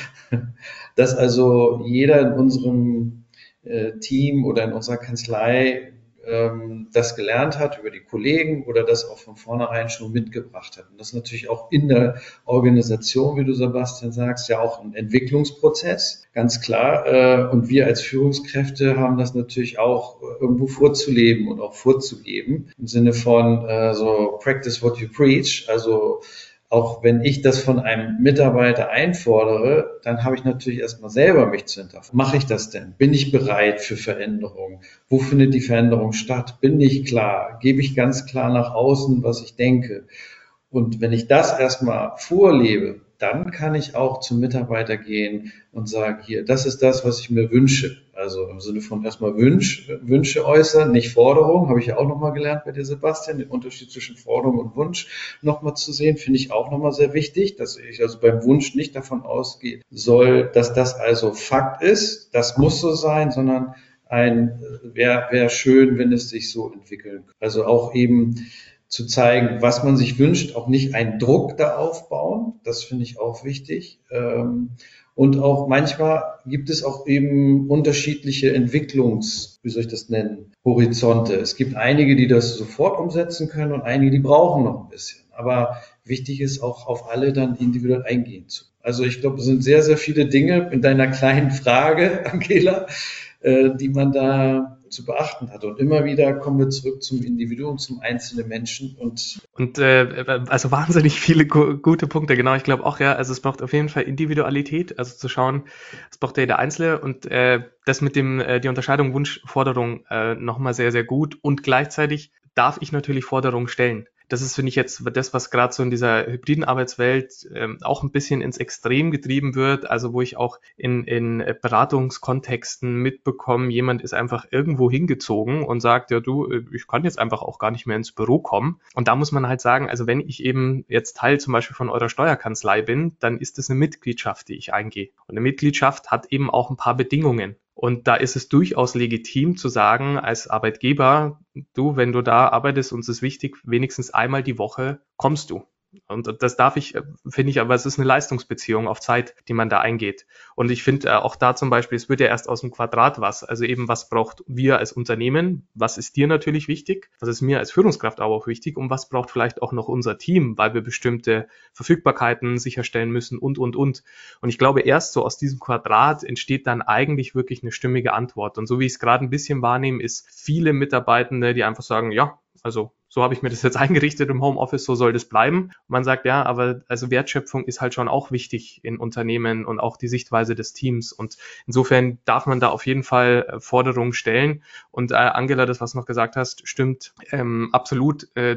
dass also jeder in unserem äh, Team oder in unserer Kanzlei ähm, das gelernt hat über die Kollegen oder das auch von vornherein schon mitgebracht hat. Und das ist natürlich auch in der Organisation, wie du Sebastian sagst, ja auch ein Entwicklungsprozess, ganz klar. Äh, und wir als Führungskräfte haben das natürlich auch irgendwo vorzuleben und auch vorzugeben im Sinne von äh, so practice what you preach, also auch wenn ich das von einem Mitarbeiter einfordere, dann habe ich natürlich erstmal selber mich zu hinterfragen. Mache ich das denn? Bin ich bereit für Veränderung? Wo findet die Veränderung statt? Bin ich klar? Gebe ich ganz klar nach außen, was ich denke? Und wenn ich das erstmal vorlebe, dann kann ich auch zum Mitarbeiter gehen und sagen, hier, das ist das, was ich mir wünsche. Also im Sinne von erstmal Wünsch, Wünsche äußern, nicht Forderung, habe ich ja auch nochmal gelernt bei dir, Sebastian, den Unterschied zwischen Forderung und Wunsch nochmal zu sehen, finde ich auch nochmal sehr wichtig, dass ich also beim Wunsch nicht davon ausgehe soll, dass das also Fakt ist, das muss so sein, sondern ein, wäre wär schön, wenn es sich so entwickeln. Also auch eben zu zeigen, was man sich wünscht, auch nicht einen Druck da aufbauen. Das finde ich auch wichtig. Ähm, und auch manchmal gibt es auch eben unterschiedliche Entwicklungs, wie soll ich das nennen, Horizonte. Es gibt einige, die das sofort umsetzen können und einige, die brauchen noch ein bisschen. Aber wichtig ist auch auf alle dann individuell eingehen zu. Also ich glaube, es sind sehr, sehr viele Dinge in deiner kleinen Frage, Angela, äh, die man da zu beachten hat. Und immer wieder kommen wir zurück zum Individuum, zum einzelnen Menschen und und äh, also wahnsinnig viele gute Punkte. Genau, ich glaube auch ja. Also es braucht auf jeden Fall Individualität, also zu schauen, es braucht ja jeder Einzelne und äh, das mit dem äh, die Unterscheidung Wunsch Forderung äh, nochmal sehr sehr gut und gleichzeitig darf ich natürlich Forderungen stellen das ist, finde ich, jetzt das, was gerade so in dieser hybriden Arbeitswelt ähm, auch ein bisschen ins Extrem getrieben wird. Also wo ich auch in, in Beratungskontexten mitbekomme, jemand ist einfach irgendwo hingezogen und sagt, ja du, äh, ich kann jetzt einfach auch gar nicht mehr ins Büro kommen. Und da muss man halt sagen, also wenn ich eben jetzt Teil zum Beispiel von eurer Steuerkanzlei bin, dann ist es eine Mitgliedschaft, die ich eingehe. Und eine Mitgliedschaft hat eben auch ein paar Bedingungen. Und da ist es durchaus legitim zu sagen, als Arbeitgeber, du, wenn du da arbeitest, uns ist wichtig, wenigstens einmal die Woche kommst du. Und das darf ich, finde ich, aber es ist eine Leistungsbeziehung auf Zeit, die man da eingeht. Und ich finde äh, auch da zum Beispiel, es wird ja erst aus dem Quadrat was. Also eben, was braucht wir als Unternehmen? Was ist dir natürlich wichtig? Was ist mir als Führungskraft aber auch wichtig? Und was braucht vielleicht auch noch unser Team, weil wir bestimmte Verfügbarkeiten sicherstellen müssen und, und, und. Und ich glaube, erst so aus diesem Quadrat entsteht dann eigentlich wirklich eine stimmige Antwort. Und so wie ich es gerade ein bisschen wahrnehme, ist viele Mitarbeitende, die einfach sagen, ja, also so habe ich mir das jetzt eingerichtet im Homeoffice, so soll das bleiben. Man sagt, ja, aber also Wertschöpfung ist halt schon auch wichtig in Unternehmen und auch die Sichtweise des Teams. Und insofern darf man da auf jeden Fall äh, Forderungen stellen. Und äh, Angela, das, was du noch gesagt hast, stimmt ähm, absolut. Äh,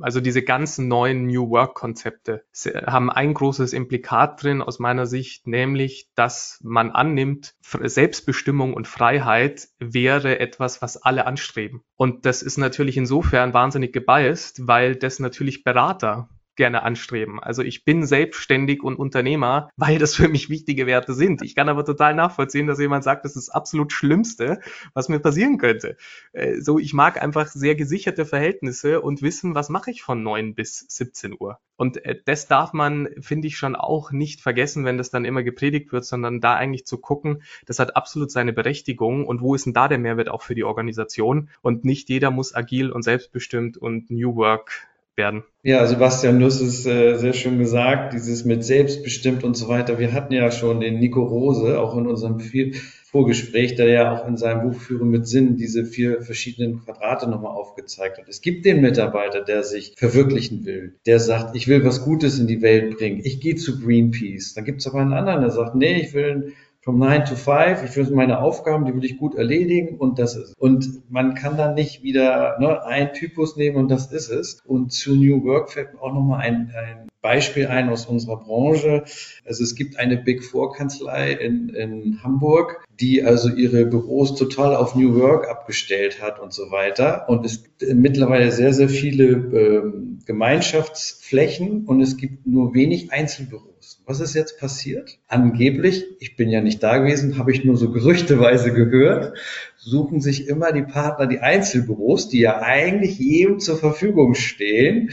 also diese ganzen neuen New Work-Konzepte haben ein großes Implikat drin aus meiner Sicht, nämlich, dass man annimmt, Selbstbestimmung und Freiheit wäre etwas, was alle anstreben. Und das ist natürlich insofern wahnsinnig gebiased, weil das natürlich Berater gerne anstreben. Also ich bin selbstständig und Unternehmer, weil das für mich wichtige Werte sind. Ich kann aber total nachvollziehen, dass jemand sagt, das ist das absolut Schlimmste, was mir passieren könnte. Äh, so, ich mag einfach sehr gesicherte Verhältnisse und wissen, was mache ich von 9 bis 17 Uhr. Und äh, das darf man, finde ich, schon auch nicht vergessen, wenn das dann immer gepredigt wird, sondern da eigentlich zu gucken, das hat absolut seine Berechtigung und wo ist denn da der Mehrwert auch für die Organisation? Und nicht jeder muss agil und selbstbestimmt und New Work werden. Ja, Sebastian, du hast es äh, sehr schön gesagt, dieses mit selbstbestimmt und so weiter. Wir hatten ja schon den Nico Rose, auch in unserem viel Vorgespräch, der ja auch in seinem Buch Führen mit Sinn diese vier verschiedenen Quadrate nochmal aufgezeigt hat. Es gibt den Mitarbeiter, der sich verwirklichen will, der sagt, ich will was Gutes in die Welt bringen, ich gehe zu Greenpeace. Dann gibt es aber einen anderen, der sagt, nee, ich will from 9 to 5, ich will meine Aufgaben, die will ich gut erledigen und das ist. Und man kann dann nicht wieder ne, ein Typus nehmen und das ist es. Und zu New Work fällt mir auch nochmal ein, ein Beispiel ein aus unserer Branche. Also es gibt eine Big Four Kanzlei in, in Hamburg, die also ihre Büros total auf New Work abgestellt hat und so weiter. Und es gibt mittlerweile sehr, sehr viele ähm, Gemeinschaftsflächen und es gibt nur wenig Einzelbüros. Was ist jetzt passiert? Angeblich, ich bin ja nicht da gewesen, habe ich nur so gerüchteweise gehört, suchen sich immer die Partner die Einzelbüros, die ja eigentlich jedem zur Verfügung stehen.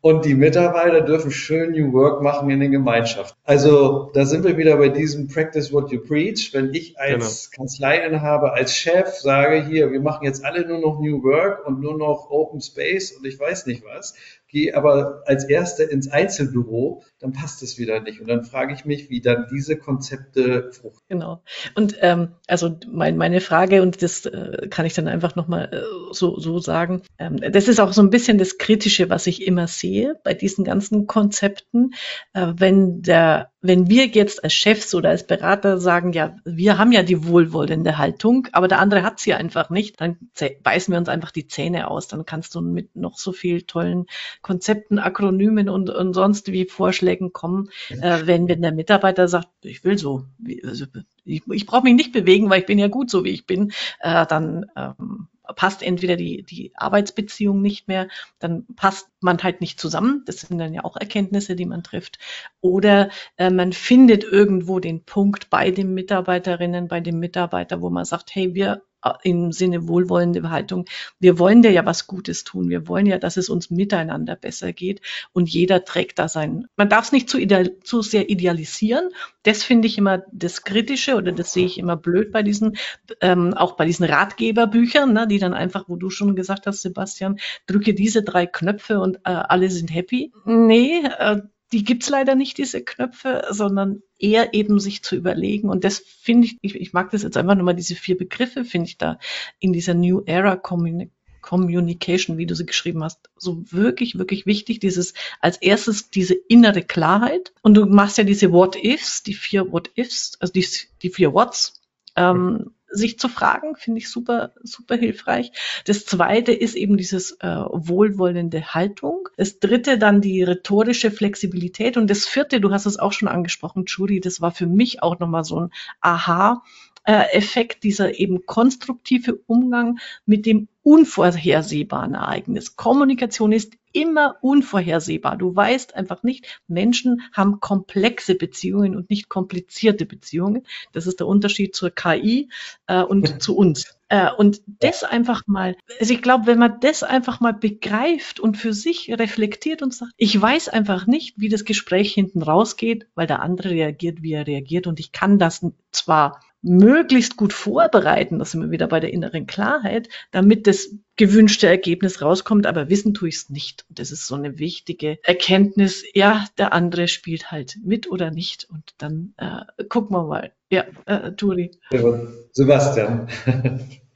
Und die Mitarbeiter dürfen schön New Work machen in den Gemeinschaften. Also da sind wir wieder bei diesem Practice what you preach. Wenn ich als genau. Kanzleiinhaber, als Chef sage, hier, wir machen jetzt alle nur noch New Work und nur noch Open Space und ich weiß nicht was, gehe aber als Erster ins Einzelbüro, dann passt es wieder nicht. Und dann frage ich mich, wie dann diese Konzepte fruchten. Genau. Und ähm, also mein, meine Frage, und das äh, kann ich dann einfach nochmal äh, so, so sagen, ähm, das ist auch so ein bisschen das Kritische, was ich immer sehe bei diesen ganzen Konzepten. Äh, wenn der wenn wir jetzt als Chefs oder als Berater sagen, ja, wir haben ja die wohlwollende Haltung, aber der andere hat sie einfach nicht, dann beißen wir uns einfach die Zähne aus. Dann kannst du mit noch so viel tollen Konzepten, Akronymen und, und sonst wie Vorschlägen kommen. Äh, wenn, wenn der Mitarbeiter sagt, ich will so, also ich, ich brauche mich nicht bewegen, weil ich bin ja gut so, wie ich bin, äh, dann ähm, passt entweder die, die Arbeitsbeziehung nicht mehr, dann passt man halt nicht zusammen. Das sind dann ja auch Erkenntnisse, die man trifft. Oder äh, man findet irgendwo den Punkt bei den Mitarbeiterinnen, bei dem Mitarbeiter, wo man sagt, hey, wir im Sinne wohlwollende Haltung. Wir wollen dir ja was Gutes tun. Wir wollen ja, dass es uns miteinander besser geht und jeder trägt da sein. Man darf es nicht zu, ideal, zu sehr idealisieren. Das finde ich immer das Kritische oder das sehe ich immer blöd bei diesen, ähm, auch bei diesen Ratgeberbüchern, ne, die dann einfach, wo du schon gesagt hast, Sebastian, drücke diese drei Knöpfe und äh, alle sind happy. Nee, äh, die gibt's leider nicht, diese Knöpfe, sondern eher eben sich zu überlegen. Und das finde ich, ich, ich mag das jetzt einfach nochmal, diese vier Begriffe finde ich da in dieser New Era Communication. Communication, wie du sie geschrieben hast, so wirklich, wirklich wichtig. Dieses als erstes diese innere Klarheit. Und du machst ja diese What-Ifs, die vier What-Ifs, also die, die vier Whats. Ähm, sich zu fragen, finde ich super, super hilfreich. Das zweite ist eben dieses äh, wohlwollende Haltung. Das dritte dann die rhetorische Flexibilität. Und das vierte, du hast es auch schon angesprochen, Judy, das war für mich auch nochmal so ein Aha. Effekt, dieser eben konstruktive Umgang mit dem unvorhersehbaren Ereignis. Kommunikation ist immer unvorhersehbar. Du weißt einfach nicht, Menschen haben komplexe Beziehungen und nicht komplizierte Beziehungen. Das ist der Unterschied zur KI äh, und zu uns. Äh, und das einfach mal, also ich glaube, wenn man das einfach mal begreift und für sich reflektiert und sagt, ich weiß einfach nicht, wie das Gespräch hinten rausgeht, weil der andere reagiert, wie er reagiert und ich kann das zwar möglichst gut vorbereiten, das sind wir wieder bei der inneren Klarheit, damit das gewünschte Ergebnis rauskommt, aber wissen tue ich es nicht. Und das ist so eine wichtige Erkenntnis. Ja, der andere spielt halt mit oder nicht. Und dann äh, gucken wir mal. Ja, äh, Turi. Sebastian.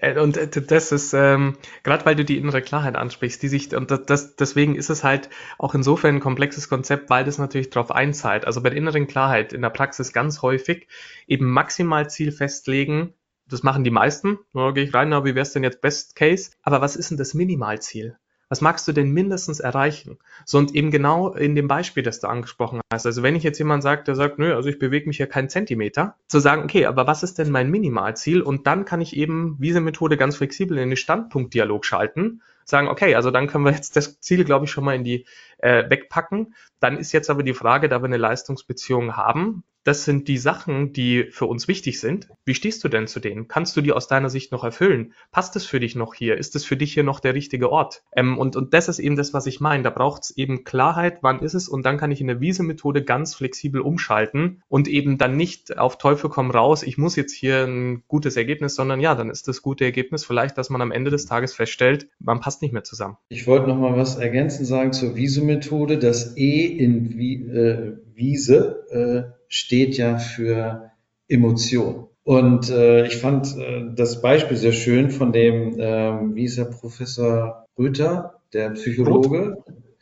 Äh, und äh, das ist, ähm, gerade weil du die innere Klarheit ansprichst, die sich, und das, deswegen ist es halt auch insofern ein komplexes Konzept, weil das natürlich darauf einzahlt. Also bei der inneren Klarheit in der Praxis ganz häufig eben maximal Ziel festlegen, das machen die meisten. Da gehe ich rein, na, wie wäre es denn jetzt Best Case? Aber was ist denn das Minimalziel? Was magst du denn mindestens erreichen? So und eben genau in dem Beispiel, das du angesprochen hast. Also wenn ich jetzt jemand sagt, der sagt, nö, also ich bewege mich ja keinen Zentimeter, zu sagen, okay, aber was ist denn mein Minimalziel? Und dann kann ich eben diese Methode ganz flexibel in den Standpunktdialog schalten, sagen, okay, also dann können wir jetzt das Ziel, glaube ich, schon mal in die äh, wegpacken. Dann ist jetzt aber die Frage, da wir eine Leistungsbeziehung haben, das sind die Sachen, die für uns wichtig sind. Wie stehst du denn zu denen? Kannst du die aus deiner Sicht noch erfüllen? Passt es für dich noch hier? Ist es für dich hier noch der richtige Ort? Ähm, und, und das ist eben das, was ich meine. Da braucht es eben Klarheit, wann ist es? Und dann kann ich in der Wiese-Methode ganz flexibel umschalten und eben dann nicht auf Teufel komm raus, ich muss jetzt hier ein gutes Ergebnis, sondern ja, dann ist das gute Ergebnis vielleicht, dass man am Ende des Tages feststellt, man passt nicht mehr zusammen. Ich wollte noch mal was ergänzen sagen zur Wiese-Methode. Das E in äh, Wiese äh, steht ja für Emotion. Und äh, ich fand äh, das Beispiel sehr schön von dem, äh, wie ist der Professor Rüther, der Psychologe,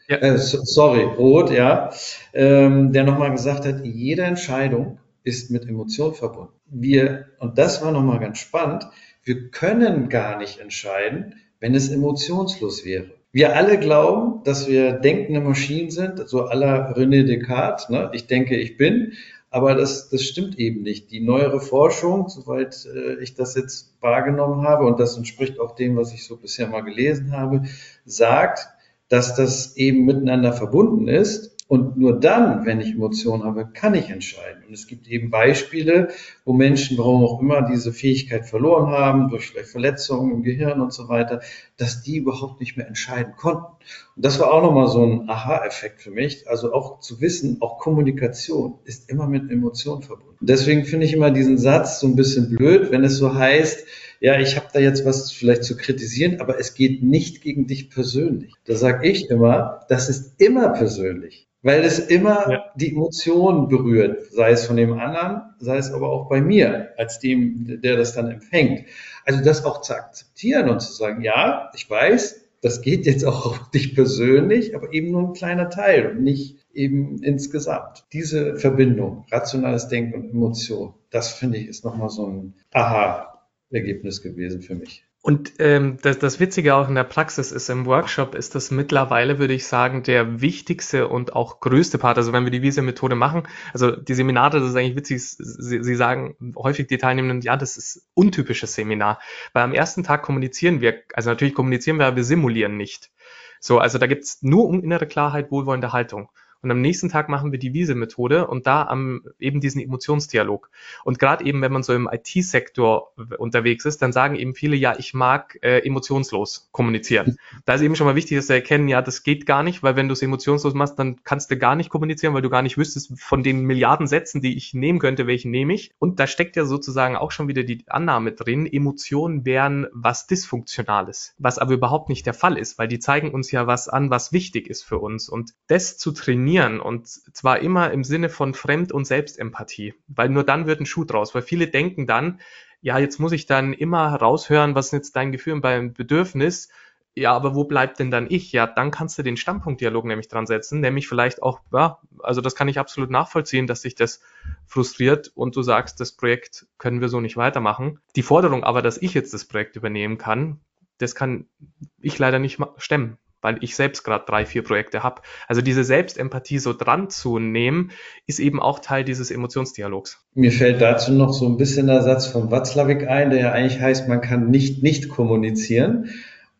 ja. äh, sorry, Roth, ja, ähm, der nochmal gesagt hat, jede Entscheidung ist mit Emotion verbunden. Wir, und das war nochmal ganz spannend, wir können gar nicht entscheiden, wenn es emotionslos wäre. Wir alle glauben, dass wir denkende Maschinen sind, so aller René Descartes, ne? ich denke, ich bin, aber das, das stimmt eben nicht. Die neuere Forschung, soweit äh, ich das jetzt wahrgenommen habe, und das entspricht auch dem, was ich so bisher mal gelesen habe, sagt, dass das eben miteinander verbunden ist und nur dann, wenn ich Emotionen habe, kann ich entscheiden. Und es gibt eben Beispiele, wo Menschen, warum auch immer, diese Fähigkeit verloren haben, durch vielleicht Verletzungen im Gehirn und so weiter, dass die überhaupt nicht mehr entscheiden konnten. Und das war auch nochmal so ein Aha-Effekt für mich. Also auch zu wissen, auch Kommunikation ist immer mit Emotionen verbunden. Und deswegen finde ich immer diesen Satz so ein bisschen blöd, wenn es so heißt, ja, ich habe da jetzt was vielleicht zu kritisieren, aber es geht nicht gegen dich persönlich. Da sage ich immer, das ist immer persönlich weil es immer ja. die Emotionen berührt, sei es von dem anderen, sei es aber auch bei mir, als dem, der das dann empfängt. Also das auch zu akzeptieren und zu sagen, ja, ich weiß, das geht jetzt auch auf dich persönlich, aber eben nur ein kleiner Teil und nicht eben insgesamt. Diese Verbindung, rationales Denken und Emotion, das finde ich ist nochmal so ein Aha-Ergebnis gewesen für mich. Und ähm, das, das Witzige auch in der Praxis ist, im Workshop ist das mittlerweile, würde ich sagen, der wichtigste und auch größte Part. Also wenn wir die Visa-Methode machen, also die Seminare, das ist eigentlich witzig, sie, sie sagen häufig die Teilnehmenden, ja, das ist untypisches Seminar. Weil am ersten Tag kommunizieren wir, also natürlich kommunizieren wir, aber wir simulieren nicht. So, also da gibt's nur um innere Klarheit, wohlwollende Haltung. Und am nächsten Tag machen wir die Wiese-Methode und da am eben diesen Emotionsdialog. Und gerade eben, wenn man so im IT-Sektor unterwegs ist, dann sagen eben viele, ja, ich mag äh, emotionslos kommunizieren. Da ist eben schon mal wichtig, dass sie erkennen, ja, das geht gar nicht, weil wenn du es emotionslos machst, dann kannst du gar nicht kommunizieren, weil du gar nicht wüsstest, von den Milliarden Sätzen, die ich nehmen könnte, welchen nehme ich. Und da steckt ja sozusagen auch schon wieder die Annahme drin, Emotionen wären was Dysfunktionales, was aber überhaupt nicht der Fall ist, weil die zeigen uns ja was an, was wichtig ist für uns. Und das zu trainieren, trainieren und zwar immer im Sinne von Fremd- und Selbstempathie, weil nur dann wird ein Schuh draus, weil viele denken dann, ja, jetzt muss ich dann immer raushören, was ist jetzt dein Gefühl und dein Bedürfnis, ja, aber wo bleibt denn dann ich? Ja, dann kannst du den Standpunktdialog nämlich dran setzen, nämlich vielleicht auch, ja, also das kann ich absolut nachvollziehen, dass sich das frustriert und du sagst, das Projekt können wir so nicht weitermachen. Die Forderung aber, dass ich jetzt das Projekt übernehmen kann, das kann ich leider nicht stemmen weil ich selbst gerade drei, vier Projekte habe. Also diese Selbstempathie so dran zu nehmen, ist eben auch Teil dieses Emotionsdialogs. Mir fällt dazu noch so ein bisschen der Satz von Watzlawick ein, der ja eigentlich heißt, man kann nicht nicht kommunizieren.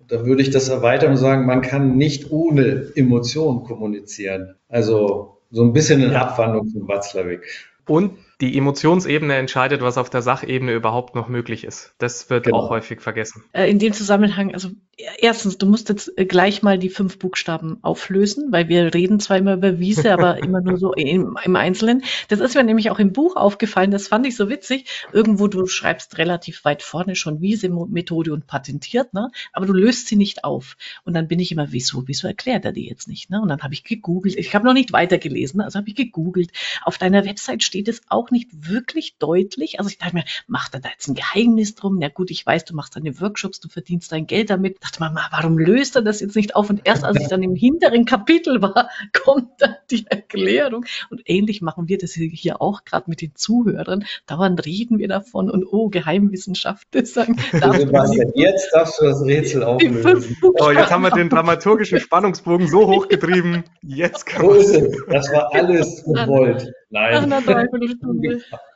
Da würde ich das erweitern und sagen, man kann nicht ohne Emotion kommunizieren. Also so ein bisschen eine Abwandlung von Watzlawick. Und die Emotionsebene entscheidet, was auf der Sachebene überhaupt noch möglich ist. Das wird genau. auch häufig vergessen. Äh, in dem Zusammenhang, also erstens, du musst jetzt äh, gleich mal die fünf Buchstaben auflösen, weil wir reden zwar immer über Wiese, aber immer nur so im, im, Einzelnen. Das ist mir nämlich auch im Buch aufgefallen, das fand ich so witzig. Irgendwo, du schreibst relativ weit vorne schon Wiese-Methode und patentiert, ne? aber du löst sie nicht auf. Und dann bin ich immer, wieso, wieso erklärt er die jetzt nicht? Ne? Und dann habe ich gegoogelt, ich habe noch nicht weitergelesen, also habe ich gegoogelt. Auf deiner Website steht es auch nicht wirklich deutlich. Also ich dachte mir, macht er da jetzt ein Geheimnis drum? Na gut, ich weiß, du machst deine Workshops, du verdienst dein Geld damit. Ich dachte mal, warum löst er das jetzt nicht auf? Und erst als ich dann im hinteren Kapitel war, kommt dann die Erklärung. Und ähnlich machen wir das hier auch gerade mit den Zuhörern. Dauernd reden wir davon und oh, Geheimwissenschaft. Sagen, Sebastian, jetzt darfst du das Rätsel auflösen. Oh, jetzt haben wir den dramaturgischen Spannungsbogen so hochgetrieben. Jetzt kann so ist es. Das war alles gewollt. Nein. Nach einer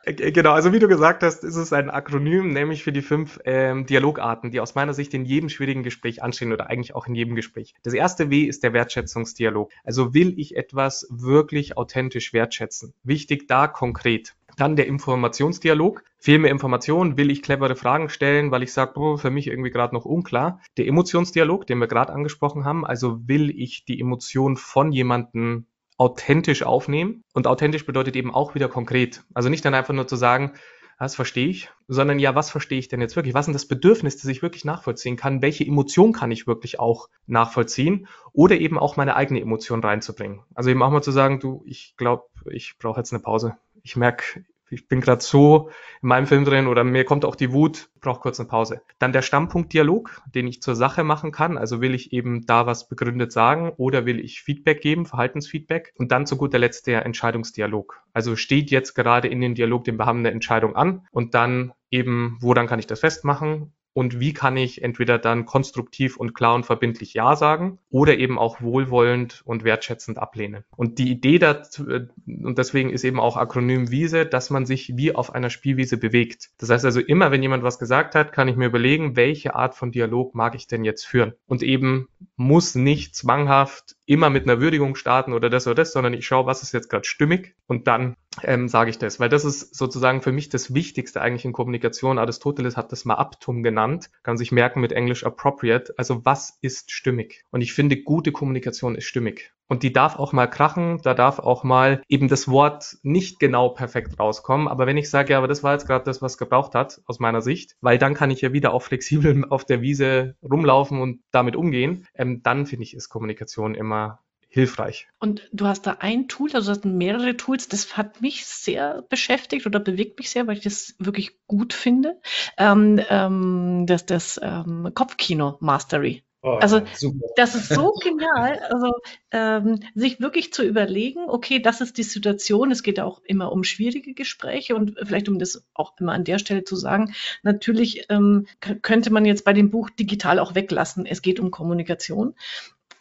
äh, Genau, also wie du gesagt hast, ist es ein Akronym, nämlich für die fünf ähm, Dialogarten, die aus meiner Sicht in jedem schwierigen Gespräch anstehen oder eigentlich auch in jedem Gespräch. Das erste W ist der Wertschätzungsdialog. Also will ich etwas wirklich authentisch wertschätzen? Wichtig da konkret. Dann der Informationsdialog. Fehlen mir Informationen, will ich clevere Fragen stellen, weil ich sage, oh, für mich irgendwie gerade noch unklar. Der Emotionsdialog, den wir gerade angesprochen haben, also will ich die Emotion von jemandem authentisch aufnehmen. Und authentisch bedeutet eben auch wieder konkret. Also nicht dann einfach nur zu sagen, das verstehe ich, sondern ja, was verstehe ich denn jetzt wirklich? Was sind das Bedürfnis, das ich wirklich nachvollziehen kann? Welche Emotion kann ich wirklich auch nachvollziehen? Oder eben auch meine eigene Emotion reinzubringen. Also eben auch mal zu sagen, du, ich glaube, ich brauche jetzt eine Pause. Ich merke, ich bin gerade so in meinem Film drin oder mir kommt auch die Wut, brauche kurz eine Pause. Dann der Stammpunktdialog, den ich zur Sache machen kann. Also will ich eben da was begründet sagen oder will ich Feedback geben, Verhaltensfeedback. Und dann zu guter Letzt der Entscheidungsdialog. Also steht jetzt gerade in den Dialog, den wir haben, eine Entscheidung an und dann eben, wo dann kann ich das festmachen und wie kann ich entweder dann konstruktiv und klar und verbindlich Ja sagen oder eben auch wohlwollend und wertschätzend ablehnen. Und die Idee dazu, äh, und deswegen ist eben auch Akronym Wiese, dass man sich wie auf einer Spielwiese bewegt. Das heißt also immer, wenn jemand was gesagt hat, kann ich mir überlegen, welche Art von Dialog mag ich denn jetzt führen? Und eben muss nicht zwanghaft immer mit einer Würdigung starten oder das oder das, sondern ich schaue, was ist jetzt gerade stimmig und dann ähm, sage ich das, weil das ist sozusagen für mich das Wichtigste eigentlich in Kommunikation. Aristoteles hat das mal Aptum genannt, kann sich merken mit Englisch appropriate. Also was ist stimmig? Und ich finde, gute Kommunikation ist stimmig. Und die darf auch mal krachen, da darf auch mal eben das Wort nicht genau perfekt rauskommen. Aber wenn ich sage, ja, aber das war jetzt gerade das, was gebraucht hat, aus meiner Sicht, weil dann kann ich ja wieder auch flexibel auf der Wiese rumlaufen und damit umgehen, ähm, dann finde ich, ist Kommunikation immer hilfreich. Und du hast da ein Tool, also du hast mehrere Tools, das hat mich sehr beschäftigt oder bewegt mich sehr, weil ich das wirklich gut finde. Ähm, ähm, das das ähm, Kopfkino Mastery. Oh, also super. das ist so genial, also ähm, sich wirklich zu überlegen, okay, das ist die Situation. Es geht auch immer um schwierige Gespräche und vielleicht um das auch immer an der Stelle zu sagen, natürlich ähm, könnte man jetzt bei dem Buch digital auch weglassen. Es geht um Kommunikation.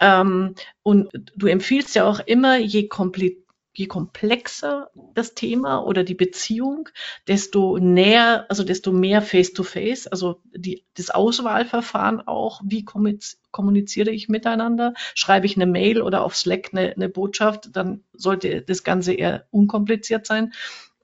Ähm, und du empfiehlst ja auch immer, je je komplexer das Thema oder die Beziehung, desto näher, also desto mehr Face-to-Face, -face, also die, das Auswahlverfahren auch, wie kommuniziere ich miteinander, schreibe ich eine Mail oder auf Slack eine, eine Botschaft, dann sollte das Ganze eher unkompliziert sein.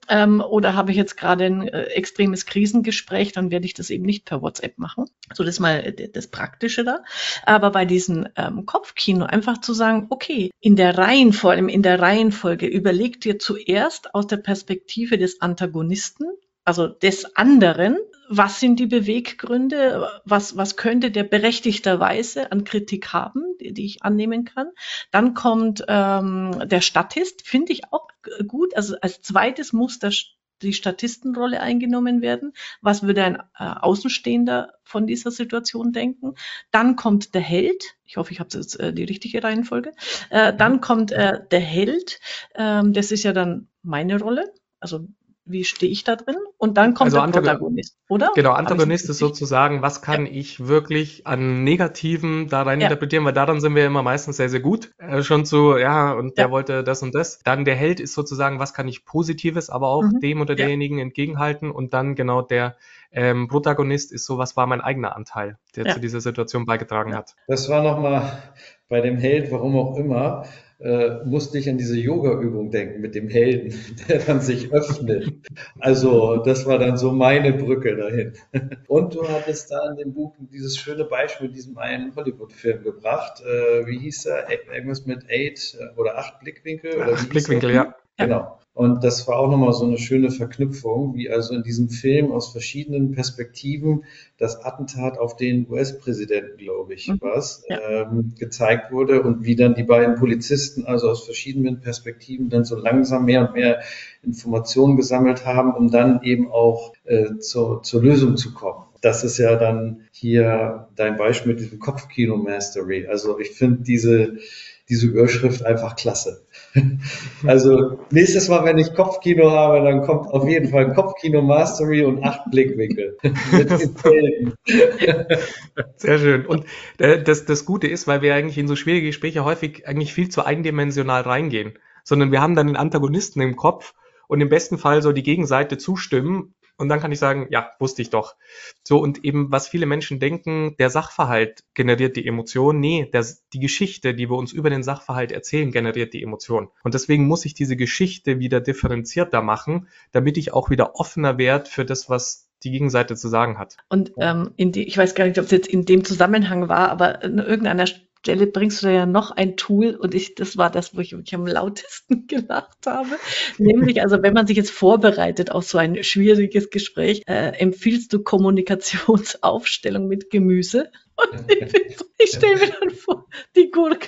Ähm, oder habe ich jetzt gerade ein äh, extremes Krisengespräch, dann werde ich das eben nicht per WhatsApp machen. So, das ist mal äh, das Praktische da. Aber bei diesem ähm, Kopfkino einfach zu sagen, okay, in der Reihenfolge, in der Reihenfolge, überleg dir zuerst aus der Perspektive des Antagonisten, also des anderen, was sind die Beweggründe, was, was könnte der berechtigterweise an Kritik haben, die, die ich annehmen kann. Dann kommt ähm, der Statist, finde ich auch gut. Also als zweites muss der, die Statistenrolle eingenommen werden. Was würde ein äh, Außenstehender von dieser Situation denken? Dann kommt der Held. Ich hoffe, ich habe jetzt äh, die richtige Reihenfolge. Äh, dann kommt äh, der Held. Ähm, das ist ja dann meine Rolle. Also wie stehe ich da drin? Und dann kommt also der Antagon Protagonist, oder? Genau, Antagonist ist sozusagen, was kann ja. ich wirklich an Negativen da rein ja. interpretieren, weil daran sind wir immer meistens sehr, sehr gut. Äh, schon so, ja, und der wollte das und das. Dann der Held ist sozusagen, was kann ich Positives, aber auch mhm. dem oder derjenigen entgegenhalten. Und dann genau der ähm, Protagonist ist so, was war mein eigener Anteil, der zu dieser Situation beigetragen hat. Das war nochmal bei dem Held, warum auch immer, äh, musste ich an diese Yoga-Übung denken mit dem Helden, der dann sich öffnet. Also das war dann so meine Brücke dahin. Und du hattest da in dem Buch dieses schöne Beispiel mit diesem einen Hollywood-Film gebracht. Äh, wie hieß er? Irgendwas mit eight äh, oder acht Blickwinkel? Oder acht Blickwinkel, ja. Genau. Und das war auch nochmal so eine schöne Verknüpfung, wie also in diesem Film aus verschiedenen Perspektiven das Attentat auf den US-Präsidenten, glaube ich, mhm. was, ja. ähm, gezeigt wurde und wie dann die beiden Polizisten also aus verschiedenen Perspektiven dann so langsam mehr und mehr Informationen gesammelt haben, um dann eben auch äh, zur, zur Lösung zu kommen. Das ist ja dann hier dein Beispiel mit diesem Kopfkino Mastery. Also ich finde diese, diese Überschrift einfach klasse. Also nächstes Mal, wenn ich Kopfkino habe, dann kommt auf jeden Fall Kopfkino Mastery und acht Blickwinkel. Sehr schön. Und äh, das, das Gute ist, weil wir eigentlich in so schwierige Gespräche häufig eigentlich viel zu eindimensional reingehen, sondern wir haben dann den Antagonisten im Kopf und im besten Fall soll die Gegenseite zustimmen und dann kann ich sagen, ja, wusste ich doch. So, und eben, was viele Menschen denken, der Sachverhalt generiert die Emotion. Nee, der, die Geschichte, die wir uns über den Sachverhalt erzählen, generiert die Emotion. Und deswegen muss ich diese Geschichte wieder differenzierter machen, damit ich auch wieder offener werde für das, was die Gegenseite zu sagen hat. Und ähm, in die, ich weiß gar nicht, ob es jetzt in dem Zusammenhang war, aber in irgendeiner Stelle bringst du da ja noch ein Tool und ich, das war das, wo ich wirklich am lautesten gelacht habe. Nämlich, also wenn man sich jetzt vorbereitet auf so ein schwieriges Gespräch, äh, empfiehlst du Kommunikationsaufstellung mit Gemüse? Und ich, ich stelle mir dann vor, die Gurke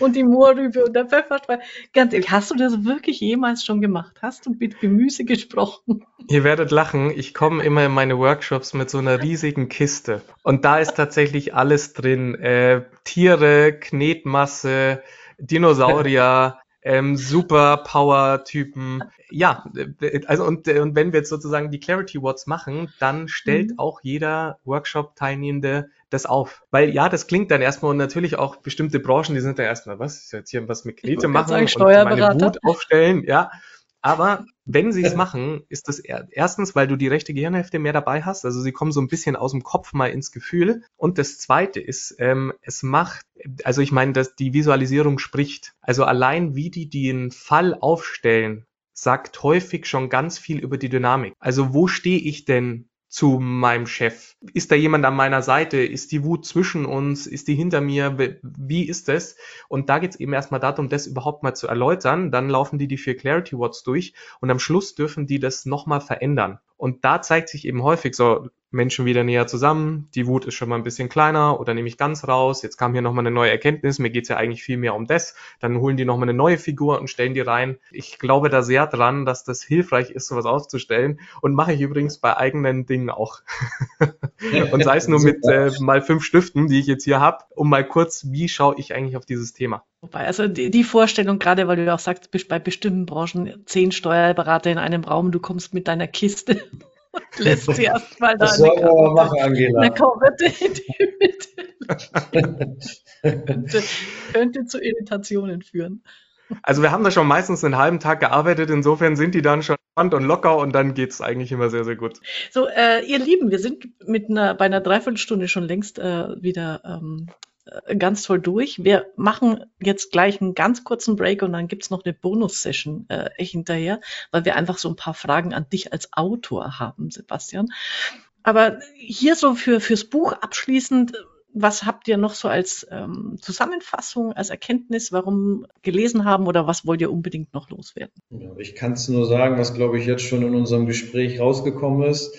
und die Mohrrübe und der Pfefferstreu. Ganz ehrlich, hast du das wirklich jemals schon gemacht? Hast du mit Gemüse gesprochen? Ihr werdet lachen. Ich komme immer in meine Workshops mit so einer riesigen Kiste. Und da ist tatsächlich alles drin. Äh, Tiere, Knetmasse, Dinosaurier, ähm, super Power-Typen. Ja, äh, also und, und wenn wir jetzt sozusagen die Clarity Watts machen, dann stellt mhm. auch jeder Workshop-Teilnehmende das auf. Weil ja, das klingt dann erstmal und natürlich auch bestimmte Branchen, die sind dann erstmal, was, jetzt hier was mit Knete machen sagen, und meine Wut aufstellen, ja. Aber wenn sie es machen, ist das erstens, weil du die rechte Gehirnhälfte mehr dabei hast, also sie kommen so ein bisschen aus dem Kopf mal ins Gefühl. Und das Zweite ist, ähm, es macht, also ich meine, dass die Visualisierung spricht. Also allein wie die den Fall aufstellen, sagt häufig schon ganz viel über die Dynamik. Also wo stehe ich denn zu meinem Chef? Ist da jemand an meiner Seite? Ist die Wut zwischen uns? Ist die hinter mir? Wie ist das? Und da geht es eben erstmal darum, das überhaupt mal zu erläutern. Dann laufen die die vier Clarity Watts durch und am Schluss dürfen die das nochmal verändern. Und da zeigt sich eben häufig so, Menschen wieder näher zusammen, die Wut ist schon mal ein bisschen kleiner oder nehme ich ganz raus, jetzt kam hier nochmal eine neue Erkenntnis, mir geht's ja eigentlich viel mehr um das, dann holen die nochmal eine neue Figur und stellen die rein. Ich glaube da sehr dran, dass das hilfreich ist, sowas auszustellen und mache ich übrigens bei eigenen Dingen auch. und sei es nur mit äh, mal fünf Stiften, die ich jetzt hier habe, um mal kurz, wie schaue ich eigentlich auf dieses Thema. Wobei, also die, die Vorstellung, gerade weil du ja auch sagst, bei bestimmten Branchen zehn Steuerberater in einem Raum, du kommst mit deiner Kiste und lässt sie erstmal da das eine Karotte, machen, Angela. eine Karotte in die Mitte. könnte, könnte zu Irritationen führen. Also wir haben da schon meistens einen halben Tag gearbeitet, insofern sind die dann schon spannend und locker und dann geht es eigentlich immer sehr, sehr gut. So, äh, ihr Lieben, wir sind mit einer, bei einer Dreiviertelstunde schon längst äh, wieder ähm, äh, ganz toll durch. Wir machen jetzt gleich einen ganz kurzen Break und dann gibt's noch eine Bonus-Session äh, hinterher, weil wir einfach so ein paar Fragen an dich als Autor haben, Sebastian. Aber hier so für fürs Buch abschließend, was habt ihr noch so als ähm, Zusammenfassung, als Erkenntnis, warum gelesen haben oder was wollt ihr unbedingt noch loswerden? Ja, ich kann es nur sagen, was glaube ich jetzt schon in unserem Gespräch rausgekommen ist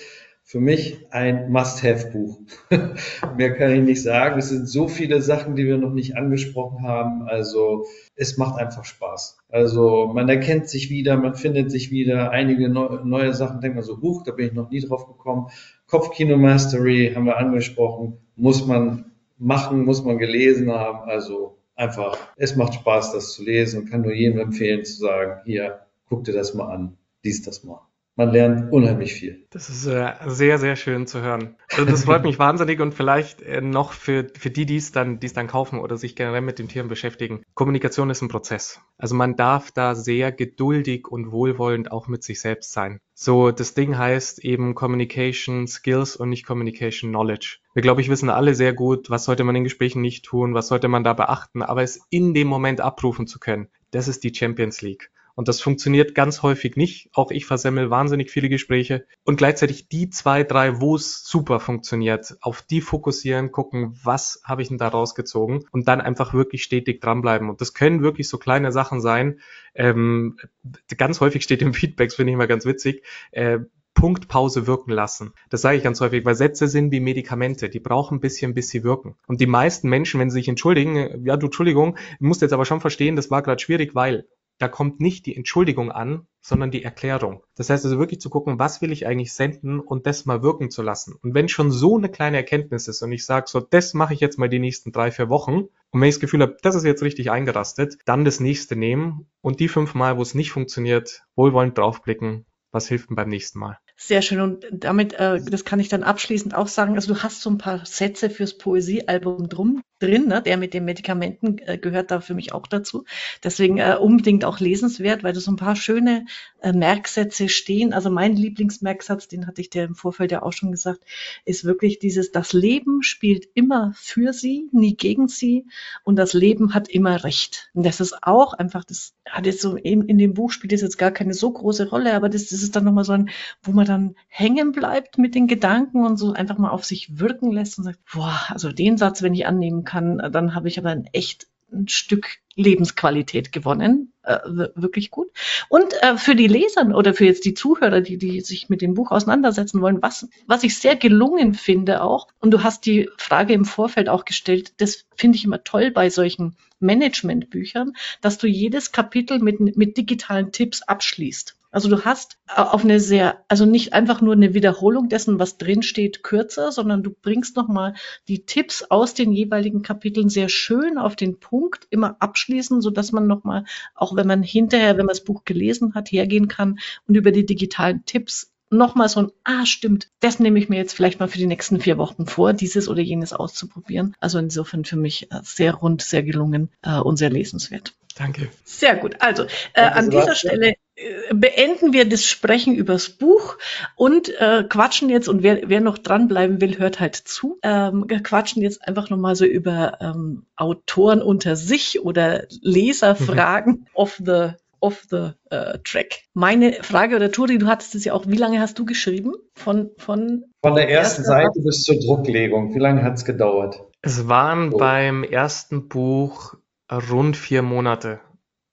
für mich ein Must-Have-Buch. Mehr kann ich nicht sagen. Es sind so viele Sachen, die wir noch nicht angesprochen haben. Also es macht einfach Spaß. Also man erkennt sich wieder, man findet sich wieder. Einige neu, neue Sachen denkt man so, huch, da bin ich noch nie drauf gekommen. Kopfkino Mastery haben wir angesprochen. Muss man machen, muss man gelesen haben. Also einfach, es macht Spaß, das zu lesen und kann nur jedem empfehlen zu sagen, hier, guck dir das mal an, lies das mal man lernt unheimlich viel. Das ist äh, sehr, sehr schön zu hören. Also das freut mich wahnsinnig und vielleicht äh, noch für, für die, die es dann, die es dann kaufen oder sich generell mit den Tieren beschäftigen. Kommunikation ist ein Prozess. Also man darf da sehr geduldig und wohlwollend auch mit sich selbst sein. So, das Ding heißt eben Communication Skills und nicht Communication Knowledge. Wir, glaube ich, wissen alle sehr gut, was sollte man in Gesprächen nicht tun, was sollte man da beachten, aber es in dem Moment abrufen zu können, das ist die Champions League. Und das funktioniert ganz häufig nicht. Auch ich versemmel wahnsinnig viele Gespräche. Und gleichzeitig die zwei, drei, wo es super funktioniert, auf die fokussieren, gucken, was habe ich denn da rausgezogen und dann einfach wirklich stetig dranbleiben. Und das können wirklich so kleine Sachen sein. Ähm, ganz häufig steht im Feedback, finde ich immer ganz witzig, äh, Punktpause wirken lassen. Das sage ich ganz häufig, weil Sätze sind wie Medikamente. Die brauchen ein bisschen, bis sie wirken. Und die meisten Menschen, wenn sie sich entschuldigen, äh, ja, du Entschuldigung, musst jetzt aber schon verstehen, das war gerade schwierig, weil da kommt nicht die Entschuldigung an, sondern die Erklärung. Das heißt also wirklich zu gucken, was will ich eigentlich senden und das mal wirken zu lassen. Und wenn schon so eine kleine Erkenntnis ist und ich sage, so, das mache ich jetzt mal die nächsten drei, vier Wochen und wenn ich das Gefühl habe, das ist jetzt richtig eingerastet, dann das nächste nehmen und die fünf Mal, wo es nicht funktioniert, wohlwollend draufblicken, was hilft denn beim nächsten Mal. Sehr schön. Und damit, äh, das kann ich dann abschließend auch sagen. Also du hast so ein paar Sätze fürs Poesiealbum drum drin. Ne? Der mit den Medikamenten äh, gehört da für mich auch dazu. Deswegen äh, unbedingt auch lesenswert, weil da so ein paar schöne äh, Merksätze stehen. Also mein Lieblingsmerksatz, den hatte ich dir im Vorfeld ja auch schon gesagt, ist wirklich dieses, das Leben spielt immer für sie, nie gegen sie und das Leben hat immer Recht. Und das ist auch einfach, das hat jetzt so in, in dem Buch spielt das jetzt gar keine so große Rolle, aber das, das ist dann nochmal so ein, wo man dann hängen bleibt mit den Gedanken und so einfach mal auf sich wirken lässt und sagt, boah, also den Satz, wenn ich annehmen kann, dann habe ich aber ein echt ein Stück Lebensqualität gewonnen. Äh, wirklich gut. Und äh, für die Leser oder für jetzt die Zuhörer, die, die sich mit dem Buch auseinandersetzen wollen, was, was ich sehr gelungen finde auch, und du hast die Frage im Vorfeld auch gestellt, das finde ich immer toll bei solchen Managementbüchern, dass du jedes Kapitel mit, mit digitalen Tipps abschließt. Also du hast äh, auf eine sehr, also nicht einfach nur eine Wiederholung dessen, was drin steht, kürzer, sondern du bringst nochmal die Tipps aus den jeweiligen Kapiteln sehr schön auf den Punkt, immer abschließen, so dass man nochmal, auch wenn man hinterher, wenn man das Buch gelesen hat, hergehen kann und über die digitalen Tipps nochmal so ein, ah, stimmt, das nehme ich mir jetzt vielleicht mal für die nächsten vier Wochen vor, dieses oder jenes auszuprobieren. Also insofern für mich äh, sehr rund, sehr gelungen äh, und sehr lesenswert. Danke. Sehr gut. Also äh, an dieser Stelle beenden wir das Sprechen übers Buch und äh, quatschen jetzt, und wer, wer noch dranbleiben will, hört halt zu, ähm, quatschen jetzt einfach nochmal so über ähm, Autoren unter sich oder Leserfragen mhm. of the of the uh, track. Meine Frage oder Turi, du hattest es ja auch, wie lange hast du geschrieben? Von, von, von der ersten Seite bis zur Drucklegung. Wie lange hat es gedauert? Es waren so. beim ersten Buch rund vier Monate.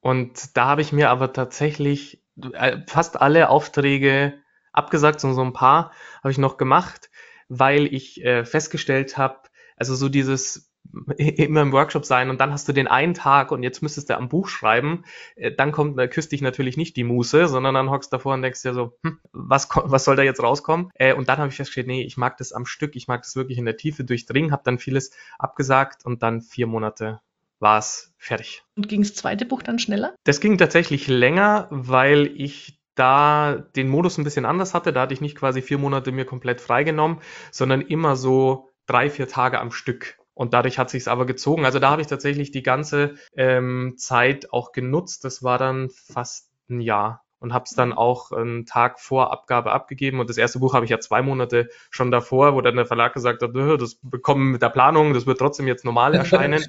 Und da habe ich mir aber tatsächlich äh, fast alle Aufträge abgesagt, so ein paar habe ich noch gemacht, weil ich äh, festgestellt habe, also so dieses immer im Workshop sein und dann hast du den einen Tag und jetzt müsstest du am Buch schreiben, äh, dann kommt, da küsst dich natürlich nicht die Muße, sondern dann hockst davor und denkst dir so, hm, was, was soll da jetzt rauskommen? Äh, und dann habe ich festgestellt, nee, ich mag das am Stück, ich mag das wirklich in der Tiefe durchdringen, habe dann vieles abgesagt und dann vier Monate war es fertig. Und ging das zweite Buch dann schneller? Das ging tatsächlich länger, weil ich da den Modus ein bisschen anders hatte. Da hatte ich nicht quasi vier Monate mir komplett freigenommen, sondern immer so drei, vier Tage am Stück. Und dadurch hat sich aber gezogen. Also da habe ich tatsächlich die ganze ähm, Zeit auch genutzt. Das war dann fast ein Jahr und habe es dann auch einen Tag vor Abgabe abgegeben. Und das erste Buch habe ich ja zwei Monate schon davor, wo dann der Verlag gesagt hat, das bekommen mit der Planung, das wird trotzdem jetzt normal erscheinen.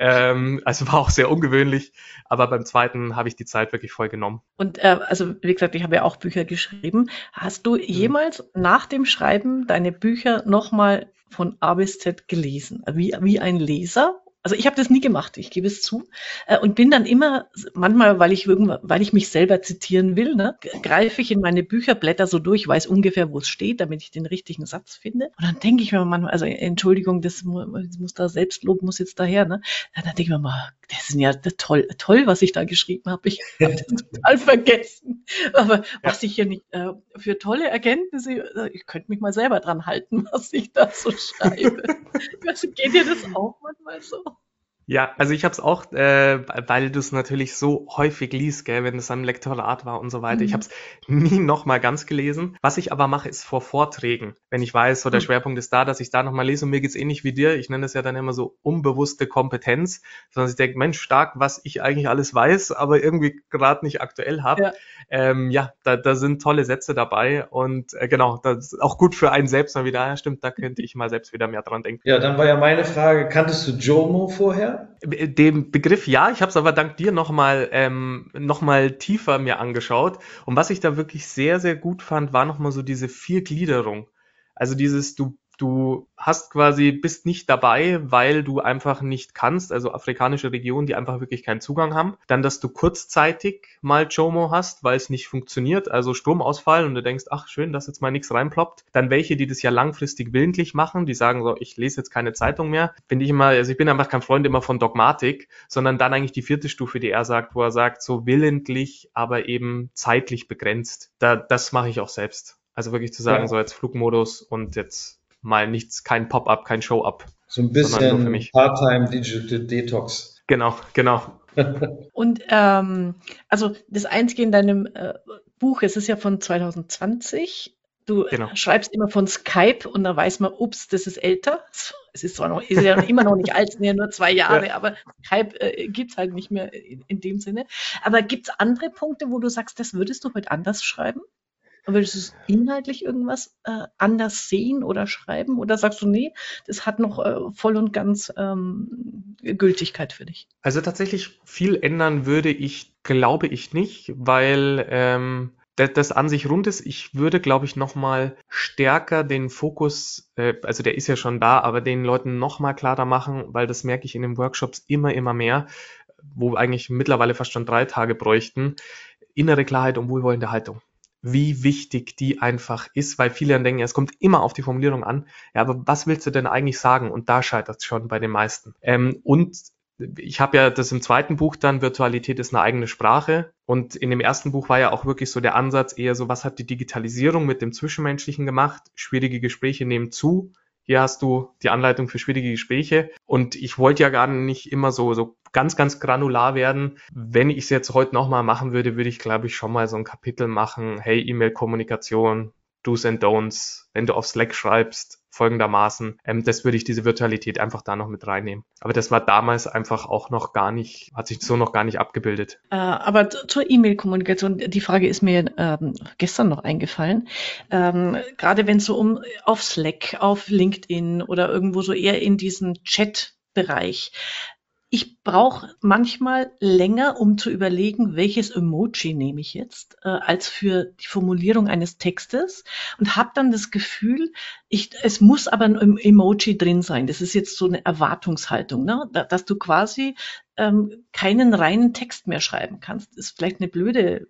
ähm, also war auch sehr ungewöhnlich. Aber beim zweiten habe ich die Zeit wirklich voll genommen. Und äh, also wie gesagt, ich habe ja auch Bücher geschrieben. Hast du mhm. jemals nach dem Schreiben deine Bücher nochmal von A bis Z gelesen? Wie, wie ein Leser also ich habe das nie gemacht, ich gebe es zu. Äh, und bin dann immer, manchmal, weil ich weil ich mich selber zitieren will, ne, greife ich in meine Bücherblätter so durch, weiß ungefähr, wo es steht, damit ich den richtigen Satz finde. Und dann denke ich mir manchmal, also Entschuldigung, das muss, da Selbstlob muss jetzt daher, ne? Dann denke ich mir mal, das ist ja toll, toll, was ich da geschrieben habe. Ich habe das total vergessen. Aber ja. was ich hier nicht äh, für tolle Erkenntnisse, äh, ich könnte mich mal selber dran halten, was ich da so schreibe. Geht dir das auch manchmal so? Ja, also ich habe es auch, äh, weil du es natürlich so häufig liest, gell, wenn es am Lektorat war und so weiter. Mhm. Ich habe es nie nochmal ganz gelesen. Was ich aber mache, ist vor Vorträgen, wenn ich weiß, so der mhm. Schwerpunkt ist da, dass ich da nochmal lese. Und mir geht's ähnlich wie dir. Ich nenne das ja dann immer so unbewusste Kompetenz, sondern ich denke, Mensch, stark, was ich eigentlich alles weiß, aber irgendwie gerade nicht aktuell habe. Ja, ähm, ja da, da sind tolle Sätze dabei und äh, genau, das ist auch gut für einen selbst mal wieder. Ja, stimmt, da könnte ich mal selbst wieder mehr dran denken. Ja, dann war ja meine Frage, kanntest du Jomo vorher? Dem Begriff ja, ich habe es aber dank dir nochmal ähm, noch tiefer mir angeschaut. Und was ich da wirklich sehr, sehr gut fand, war nochmal so diese Viergliederung. Also dieses, du du hast quasi, bist nicht dabei, weil du einfach nicht kannst, also afrikanische Regionen, die einfach wirklich keinen Zugang haben. Dann, dass du kurzzeitig mal JOMO hast, weil es nicht funktioniert, also Stromausfall und du denkst, ach schön, dass jetzt mal nichts reinploppt. Dann welche, die das ja langfristig willentlich machen, die sagen so, ich lese jetzt keine Zeitung mehr. Finde ich immer, also ich bin einfach kein Freund immer von Dogmatik, sondern dann eigentlich die vierte Stufe, die er sagt, wo er sagt, so willentlich, aber eben zeitlich begrenzt. Da, das mache ich auch selbst. Also wirklich zu sagen, ja. so jetzt Flugmodus und jetzt mal nichts, kein Pop-up, kein Show-up. So ein bisschen Part-Time Digital Detox. Genau, genau. Und ähm, also das Einzige in deinem äh, Buch, es ist ja von 2020. Du genau. schreibst immer von Skype und da weiß man, ups, das ist älter. Es ist zwar noch, ist ja immer noch nicht alt, es sind ja nur zwei Jahre, ja. aber Skype äh, gibt es halt nicht mehr in, in dem Sinne. Aber gibt es andere Punkte, wo du sagst, das würdest du heute anders schreiben? Würdest du inhaltlich irgendwas äh, anders sehen oder schreiben? Oder sagst du, nee, das hat noch äh, voll und ganz ähm, Gültigkeit für dich? Also tatsächlich viel ändern würde ich, glaube ich nicht, weil ähm, das, das an sich rund ist. Ich würde, glaube ich, nochmal stärker den Fokus, äh, also der ist ja schon da, aber den Leuten nochmal klarer machen, weil das merke ich in den Workshops immer, immer mehr, wo eigentlich mittlerweile fast schon drei Tage bräuchten. Innere Klarheit und wohlwollende Haltung wie wichtig die einfach ist, weil viele dann denken, es kommt immer auf die Formulierung an. Ja, aber was willst du denn eigentlich sagen? Und da scheitert es schon bei den meisten. Ähm, und ich habe ja das im zweiten Buch dann, Virtualität ist eine eigene Sprache. Und in dem ersten Buch war ja auch wirklich so der Ansatz eher so, was hat die Digitalisierung mit dem Zwischenmenschlichen gemacht? Schwierige Gespräche nehmen zu. Hier hast du die Anleitung für schwierige Gespräche. Und ich wollte ja gar nicht immer so, so ganz, ganz granular werden. Wenn ich es jetzt heute nochmal machen würde, würde ich, glaube ich, schon mal so ein Kapitel machen. Hey, E-Mail-Kommunikation, Do's and Don'ts. Wenn du auf Slack schreibst, folgendermaßen, ähm, das würde ich diese Virtualität einfach da noch mit reinnehmen. Aber das war damals einfach auch noch gar nicht, hat sich so noch gar nicht abgebildet. Äh, aber zur E-Mail-Kommunikation, die Frage ist mir ähm, gestern noch eingefallen. Ähm, gerade wenn es so um auf Slack, auf LinkedIn oder irgendwo so eher in diesen Chat-Bereich ich brauche manchmal länger, um zu überlegen, welches Emoji nehme ich jetzt, äh, als für die Formulierung eines Textes und habe dann das Gefühl, ich, es muss aber ein Emoji drin sein. Das ist jetzt so eine Erwartungshaltung, ne? dass du quasi ähm, keinen reinen Text mehr schreiben kannst. Das ist vielleicht eine blöde,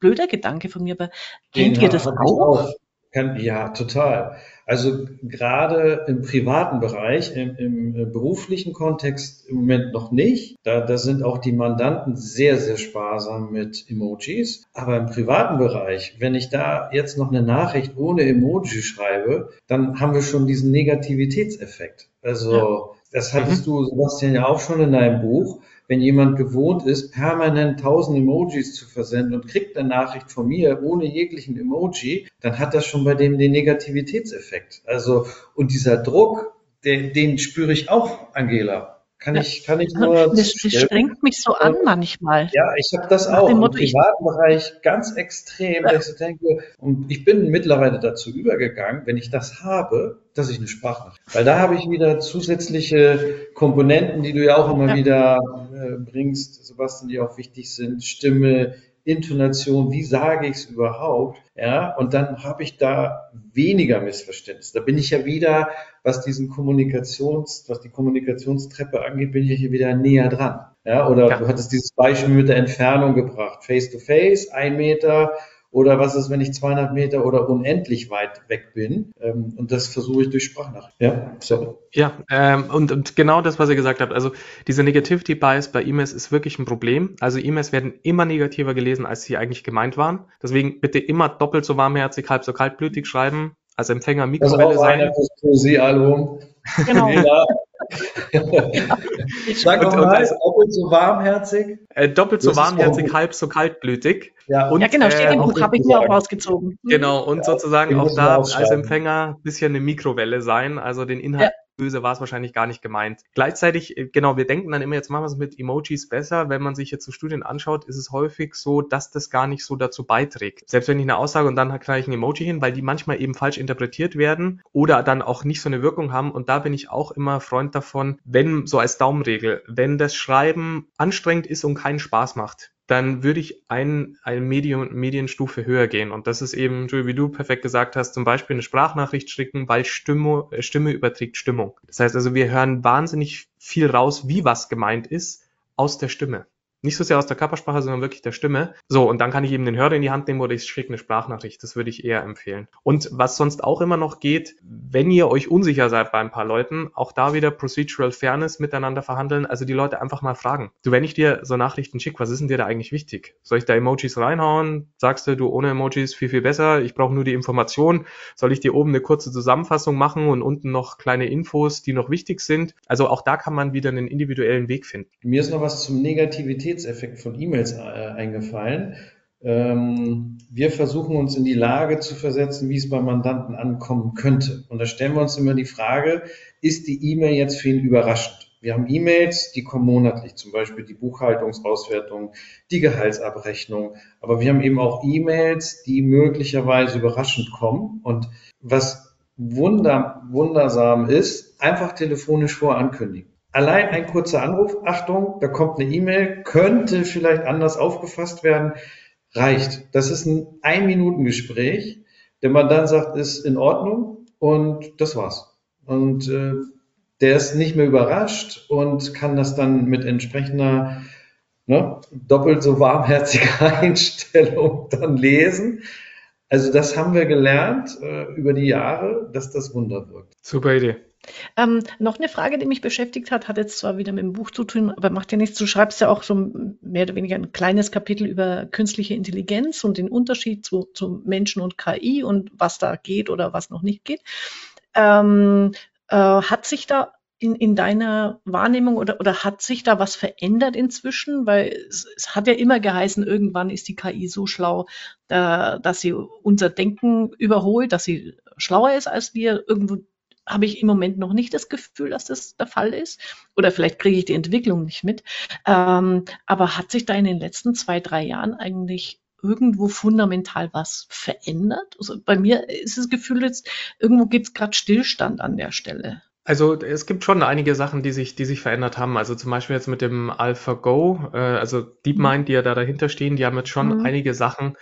blöder Gedanke von mir, aber kennt ihr das auch? Auch? ja, total. Also gerade im privaten Bereich, im, im, beruflichen Kontext im Moment noch nicht. Da, da sind auch die Mandanten sehr, sehr sparsam mit Emojis. Aber im privaten Bereich, wenn ich da jetzt noch eine Nachricht ohne Emoji schreibe, dann haben wir schon diesen Negativitätseffekt. Also ja. das hattest mhm. du, Sebastian, ja auch schon in deinem Buch wenn jemand gewohnt ist, permanent tausend Emojis zu versenden und kriegt eine Nachricht von mir ohne jeglichen Emoji, dann hat das schon bei dem den Negativitätseffekt. Also, und dieser Druck, den, den spüre ich auch, Angela. Kann ich, kann ich nur. Das, das strengt mich so an manchmal. Ja, ich habe das auch im Motto, privaten Bereich ganz extrem, ja. dass ich denke, und ich bin mittlerweile dazu übergegangen, wenn ich das habe, dass ich eine Sprachnachricht. Weil da habe ich wieder zusätzliche Komponenten, die du ja auch immer ja. wieder äh, bringst, Sebastian, die auch wichtig sind. Stimme, Intonation, wie sage ich es überhaupt? Ja, und dann habe ich da weniger Missverständnis. Da bin ich ja wieder, was diesen Kommunikations, was die Kommunikationstreppe angeht, bin ich ja hier wieder näher dran. Ja, oder ja. du hattest dieses Beispiel mit der Entfernung gebracht. Face to face, ein Meter, oder was ist, wenn ich 200 Meter oder unendlich weit weg bin? Ähm, und das versuche ich durch Sprachnachricht. Ja, so. Ja, ähm, und, und genau das, was ihr gesagt habt. Also diese Negativity Bias bei E-Mails ist wirklich ein Problem. Also E-Mails werden immer negativer gelesen, als sie eigentlich gemeint waren. Deswegen bitte immer doppelt so warmherzig, halb so kaltblütig schreiben. Als Empfänger Mikrowelle sein. Das ist auch sein. Poesiealbum. Genau. Sag und, mal, und doppelt so warmherzig. Äh, doppelt so warmherzig, halb so kaltblütig. Ja, und, ja genau, steht im äh, Buch, habe ich mir auch rausgezogen. Genau, und ja, sozusagen auch da als Empfänger ein bisschen eine Mikrowelle sein, also den Inhalt ja. Böse war es wahrscheinlich gar nicht gemeint. Gleichzeitig, äh, genau, wir denken dann immer, jetzt machen wir es mit Emojis besser. Wenn man sich jetzt so Studien anschaut, ist es häufig so, dass das gar nicht so dazu beiträgt. Selbst wenn ich eine Aussage und dann knall ich ein Emoji hin, weil die manchmal eben falsch interpretiert werden oder dann auch nicht so eine Wirkung haben. Und da bin ich auch immer Freund davon, wenn, so als Daumenregel, wenn das Schreiben anstrengend ist und keinen Spaß macht, dann würde ich ein, eine Medium, Medienstufe höher gehen. Und das ist eben, wie du perfekt gesagt hast, zum Beispiel eine Sprachnachricht schicken, weil Stimme, äh, Stimme überträgt Stimmung. Das heißt also, wir hören wahnsinnig viel raus, wie was gemeint ist, aus der Stimme. Nicht so sehr aus der Körpersprache, sondern wirklich der Stimme. So, und dann kann ich eben den Hörer in die Hand nehmen oder ich schicke eine Sprachnachricht. Das würde ich eher empfehlen. Und was sonst auch immer noch geht, wenn ihr euch unsicher seid bei ein paar Leuten, auch da wieder Procedural Fairness miteinander verhandeln. Also die Leute einfach mal fragen. Du, wenn ich dir so Nachrichten schicke, was ist denn dir da eigentlich wichtig? Soll ich da Emojis reinhauen? Sagst du, du ohne Emojis viel, viel besser. Ich brauche nur die Information. Soll ich dir oben eine kurze Zusammenfassung machen und unten noch kleine Infos, die noch wichtig sind? Also auch da kann man wieder einen individuellen Weg finden. Mir ist noch was zum Negativität Qualitätseffekt von E-Mails äh, eingefallen. Ähm, wir versuchen uns in die Lage zu versetzen, wie es beim Mandanten ankommen könnte. Und da stellen wir uns immer die Frage, ist die E-Mail jetzt für ihn überraschend? Wir haben E-Mails, die kommen monatlich, zum Beispiel die Buchhaltungsauswertung, die Gehaltsabrechnung. Aber wir haben eben auch E-Mails, die möglicherweise überraschend kommen. Und was wunder, wundersam ist, einfach telefonisch vorankündigen allein ein kurzer Anruf, Achtung, da kommt eine E-Mail, könnte vielleicht anders aufgefasst werden, reicht. Das ist ein Ein-Minuten-Gespräch, der man dann sagt, ist in Ordnung und das war's. Und äh, der ist nicht mehr überrascht und kann das dann mit entsprechender ne, doppelt so warmherziger Einstellung dann lesen. Also das haben wir gelernt äh, über die Jahre, dass das Wunder wirkt. Super Idee. Ähm, noch eine Frage, die mich beschäftigt hat, hat jetzt zwar wieder mit dem Buch zu tun, aber macht ja nichts. Du schreibst ja auch so mehr oder weniger ein kleines Kapitel über künstliche Intelligenz und den Unterschied zu, zu Menschen und KI und was da geht oder was noch nicht geht. Ähm, äh, hat sich da in, in deiner Wahrnehmung oder, oder hat sich da was verändert inzwischen? Weil es, es hat ja immer geheißen, irgendwann ist die KI so schlau, da, dass sie unser Denken überholt, dass sie schlauer ist als wir. Irgendwo habe ich im Moment noch nicht das Gefühl, dass das der Fall ist. Oder vielleicht kriege ich die Entwicklung nicht mit. Ähm, aber hat sich da in den letzten zwei, drei Jahren eigentlich irgendwo fundamental was verändert? Also bei mir ist das Gefühl jetzt, irgendwo gibt es gerade Stillstand an der Stelle. Also es gibt schon einige Sachen, die sich, die sich verändert haben. Also zum Beispiel jetzt mit dem AlphaGo, äh, also DeepMind, die ja da dahinter stehen, die haben jetzt schon mhm. einige Sachen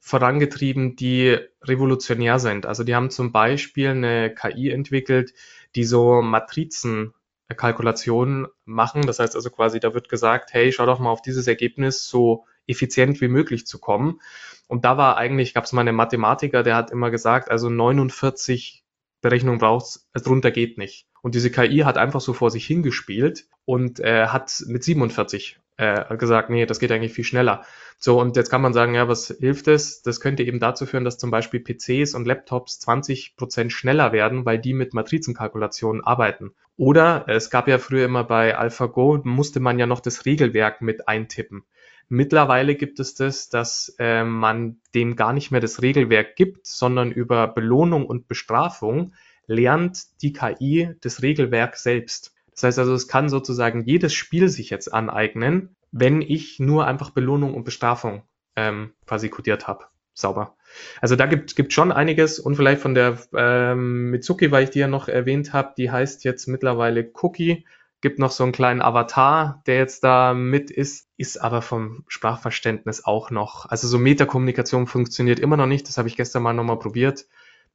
vorangetrieben, die revolutionär sind. Also die haben zum Beispiel eine KI entwickelt, die so Matrizenkalkulationen machen. Das heißt also quasi, da wird gesagt, hey, schau doch mal auf dieses Ergebnis, so effizient wie möglich zu kommen. Und da war eigentlich, gab es mal einen Mathematiker, der hat immer gesagt, also 49 Berechnungen braucht's, drunter geht nicht. Und diese KI hat einfach so vor sich hingespielt und äh, hat mit 47 äh, gesagt, nee, das geht eigentlich viel schneller. So, und jetzt kann man sagen, ja, was hilft es? Das könnte eben dazu führen, dass zum Beispiel PCs und Laptops 20 Prozent schneller werden, weil die mit Matrizenkalkulationen arbeiten. Oder es gab ja früher immer bei AlphaGo, musste man ja noch das Regelwerk mit eintippen. Mittlerweile gibt es das, dass äh, man dem gar nicht mehr das Regelwerk gibt, sondern über Belohnung und Bestrafung lernt die KI das Regelwerk selbst. Das heißt also, es kann sozusagen jedes Spiel sich jetzt aneignen, wenn ich nur einfach Belohnung und Bestrafung ähm, quasi kodiert habe. Sauber. Also da gibt gibt schon einiges und vielleicht von der ähm, Mitsuki, weil ich die ja noch erwähnt habe, die heißt jetzt mittlerweile Cookie, gibt noch so einen kleinen Avatar, der jetzt da mit ist, ist aber vom Sprachverständnis auch noch. Also so Metakommunikation funktioniert immer noch nicht, das habe ich gestern mal nochmal probiert.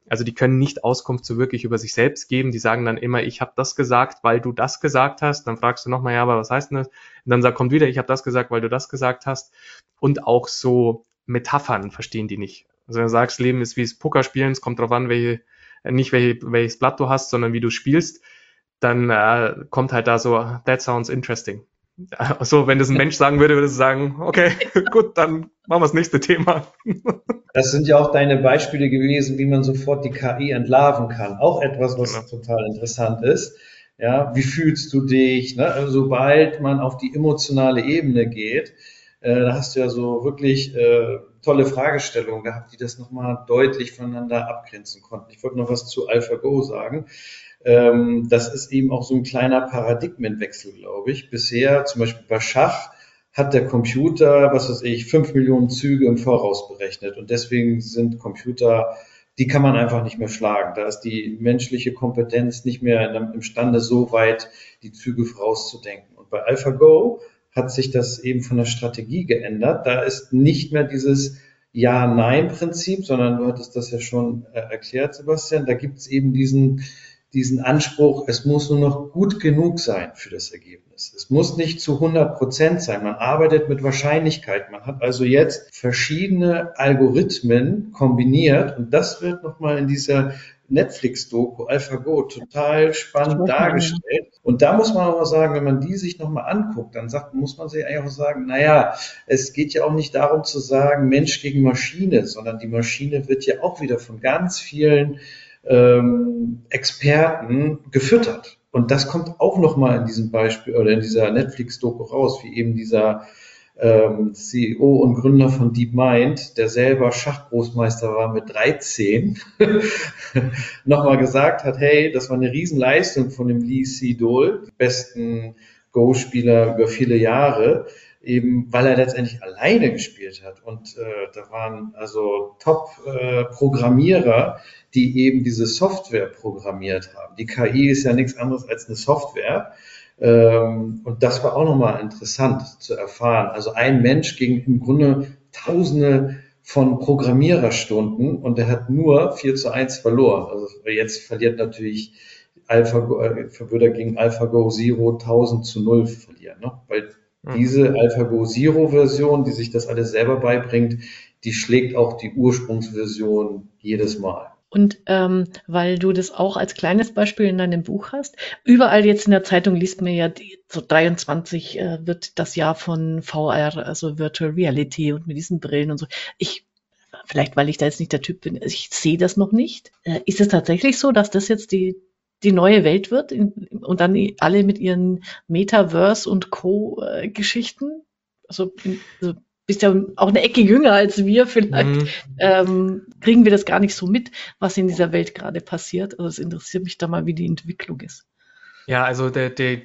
Also die können nicht Auskunft so wirklich über sich selbst geben. Die sagen dann immer, ich habe das gesagt, weil du das gesagt hast. Dann fragst du nochmal, ja, aber was heißt denn das? Und dann sagt, kommt wieder, ich habe das gesagt, weil du das gesagt hast. Und auch so Metaphern verstehen die nicht. Also wenn du sagst, Leben ist wie das Pokerspielen, es kommt darauf an, welche, nicht welche, welches Blatt du hast, sondern wie du spielst, dann äh, kommt halt da so, that sounds interesting. Also, wenn das ein Mensch sagen würde, würde es sagen, okay, gut, dann machen wir das nächste Thema. Das sind ja auch deine Beispiele gewesen, wie man sofort die KI entlarven kann. Auch etwas, was genau. total interessant ist. Ja, wie fühlst du dich? Ne? Also, sobald man auf die emotionale Ebene geht, äh, da hast du ja so wirklich äh, tolle Fragestellungen gehabt, die das nochmal deutlich voneinander abgrenzen konnten. Ich wollte noch was zu AlphaGo sagen. Ähm, das ist eben auch so ein kleiner Paradigmenwechsel, glaube ich. Bisher, zum Beispiel bei Schach, hat der Computer, was weiß ich, fünf Millionen Züge im Voraus berechnet. Und deswegen sind Computer, die kann man einfach nicht mehr schlagen. Da ist die menschliche Kompetenz nicht mehr imstande, so weit die Züge vorauszudenken. Und bei AlphaGo hat sich das eben von der Strategie geändert. Da ist nicht mehr dieses Ja-Nein-Prinzip, sondern du hattest das ja schon äh, erklärt, Sebastian. Da gibt es eben diesen, diesen Anspruch, es muss nur noch gut genug sein für das Ergebnis. Es muss nicht zu 100 Prozent sein. Man arbeitet mit Wahrscheinlichkeit. Man hat also jetzt verschiedene Algorithmen kombiniert und das wird nochmal in dieser Netflix-Doku AlphaGo total spannend dargestellt. Und da muss man aber sagen, wenn man die sich nochmal anguckt, dann sagt, muss man sich eigentlich auch sagen, naja, es geht ja auch nicht darum zu sagen, Mensch gegen Maschine, sondern die Maschine wird ja auch wieder von ganz vielen ähm, Experten gefüttert. Und das kommt auch nochmal in diesem Beispiel oder in dieser Netflix-Doku raus, wie eben dieser ähm, CEO und Gründer von DeepMind, der selber Schachgroßmeister war mit 13, nochmal gesagt hat, hey, das war eine Riesenleistung von dem Lee Sedol, besten Go-Spieler über viele Jahre, eben weil er letztendlich alleine gespielt hat. Und äh, da waren also Top-Programmierer, äh, die eben diese Software programmiert haben. Die KI ist ja nichts anderes als eine Software. Ähm, und das war auch nochmal interessant zu erfahren. Also ein Mensch gegen im Grunde Tausende von Programmiererstunden und er hat nur 4 zu 1 verloren. Also jetzt verliert natürlich AlphaGo, äh, würde gegen AlphaGo Zero 1000 zu 0 verlieren. Ne? Weil. Diese AlphaGo Zero Version, die sich das alles selber beibringt, die schlägt auch die Ursprungsversion jedes Mal. Und ähm, weil du das auch als kleines Beispiel in deinem Buch hast, überall jetzt in der Zeitung liest man ja, die, so 23 äh, wird das Jahr von VR, also Virtual Reality und mit diesen Brillen und so. Ich, vielleicht weil ich da jetzt nicht der Typ bin, ich sehe das noch nicht. Äh, ist es tatsächlich so, dass das jetzt die die neue Welt wird in, und dann alle mit ihren Metaverse und Co-Geschichten? also, also bist ja auch eine Ecke jünger als wir, vielleicht mhm. ähm, kriegen wir das gar nicht so mit, was in dieser Welt gerade passiert. Also es interessiert mich da mal, wie die Entwicklung ist. Ja, also der, der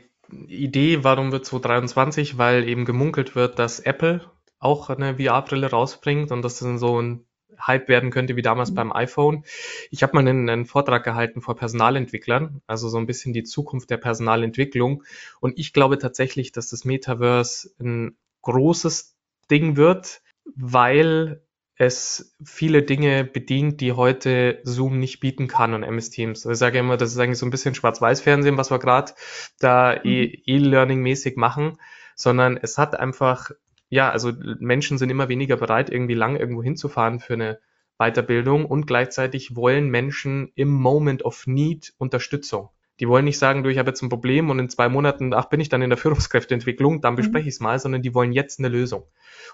Idee, warum wird 2023, weil eben gemunkelt wird, dass Apple auch eine VR-Brille rausbringt und das dann so ein Hype werden könnte wie damals mhm. beim iPhone. Ich habe mal einen, einen, Vortrag gehalten vor Personalentwicklern, also so ein bisschen die Zukunft der Personalentwicklung. Und ich glaube tatsächlich, dass das Metaverse ein großes Ding wird, weil es viele Dinge bedient, die heute Zoom nicht bieten kann und MS Teams. Also ich sage immer, das ist eigentlich so ein bisschen Schwarz-Weiß-Fernsehen, was wir gerade da mhm. E-Learning-mäßig machen, sondern es hat einfach, ja, also Menschen sind immer weniger bereit, irgendwie lang irgendwo hinzufahren für eine Weiterbildung und gleichzeitig wollen Menschen im Moment of Need Unterstützung. Die wollen nicht sagen, du, ich habe jetzt ein Problem und in zwei Monaten, ach, bin ich dann in der Führungskräfteentwicklung, dann mhm. bespreche ich es mal, sondern die wollen jetzt eine Lösung.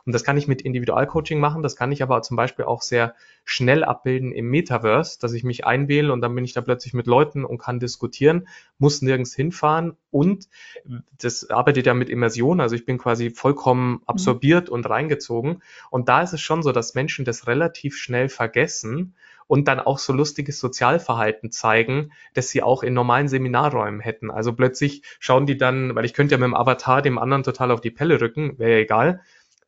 Und das kann ich mit Individualcoaching machen, das kann ich aber zum Beispiel auch sehr schnell abbilden im Metaverse, dass ich mich einwähle und dann bin ich da plötzlich mit Leuten und kann diskutieren, muss nirgends hinfahren und das arbeitet ja mit Immersion, also ich bin quasi vollkommen mhm. absorbiert und reingezogen. Und da ist es schon so, dass Menschen das relativ schnell vergessen und dann auch so lustiges Sozialverhalten zeigen, dass sie auch in normalen Seminarräumen hätten. Also plötzlich schauen die dann, weil ich könnte ja mit dem Avatar dem anderen total auf die Pelle rücken, wäre ja egal,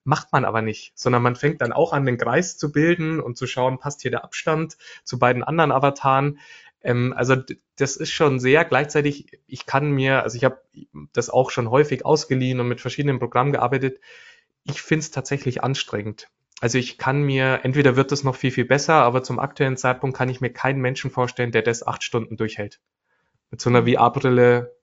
macht man aber nicht, sondern man fängt dann auch an, den Kreis zu bilden und zu schauen, passt hier der Abstand zu beiden anderen Avataren. Ähm, also das ist schon sehr gleichzeitig, ich kann mir, also ich habe das auch schon häufig ausgeliehen und mit verschiedenen Programmen gearbeitet. Ich finde es tatsächlich anstrengend. Also ich kann mir, entweder wird es noch viel, viel besser, aber zum aktuellen Zeitpunkt kann ich mir keinen Menschen vorstellen, der das acht Stunden durchhält. Mit so einer VR-Brille,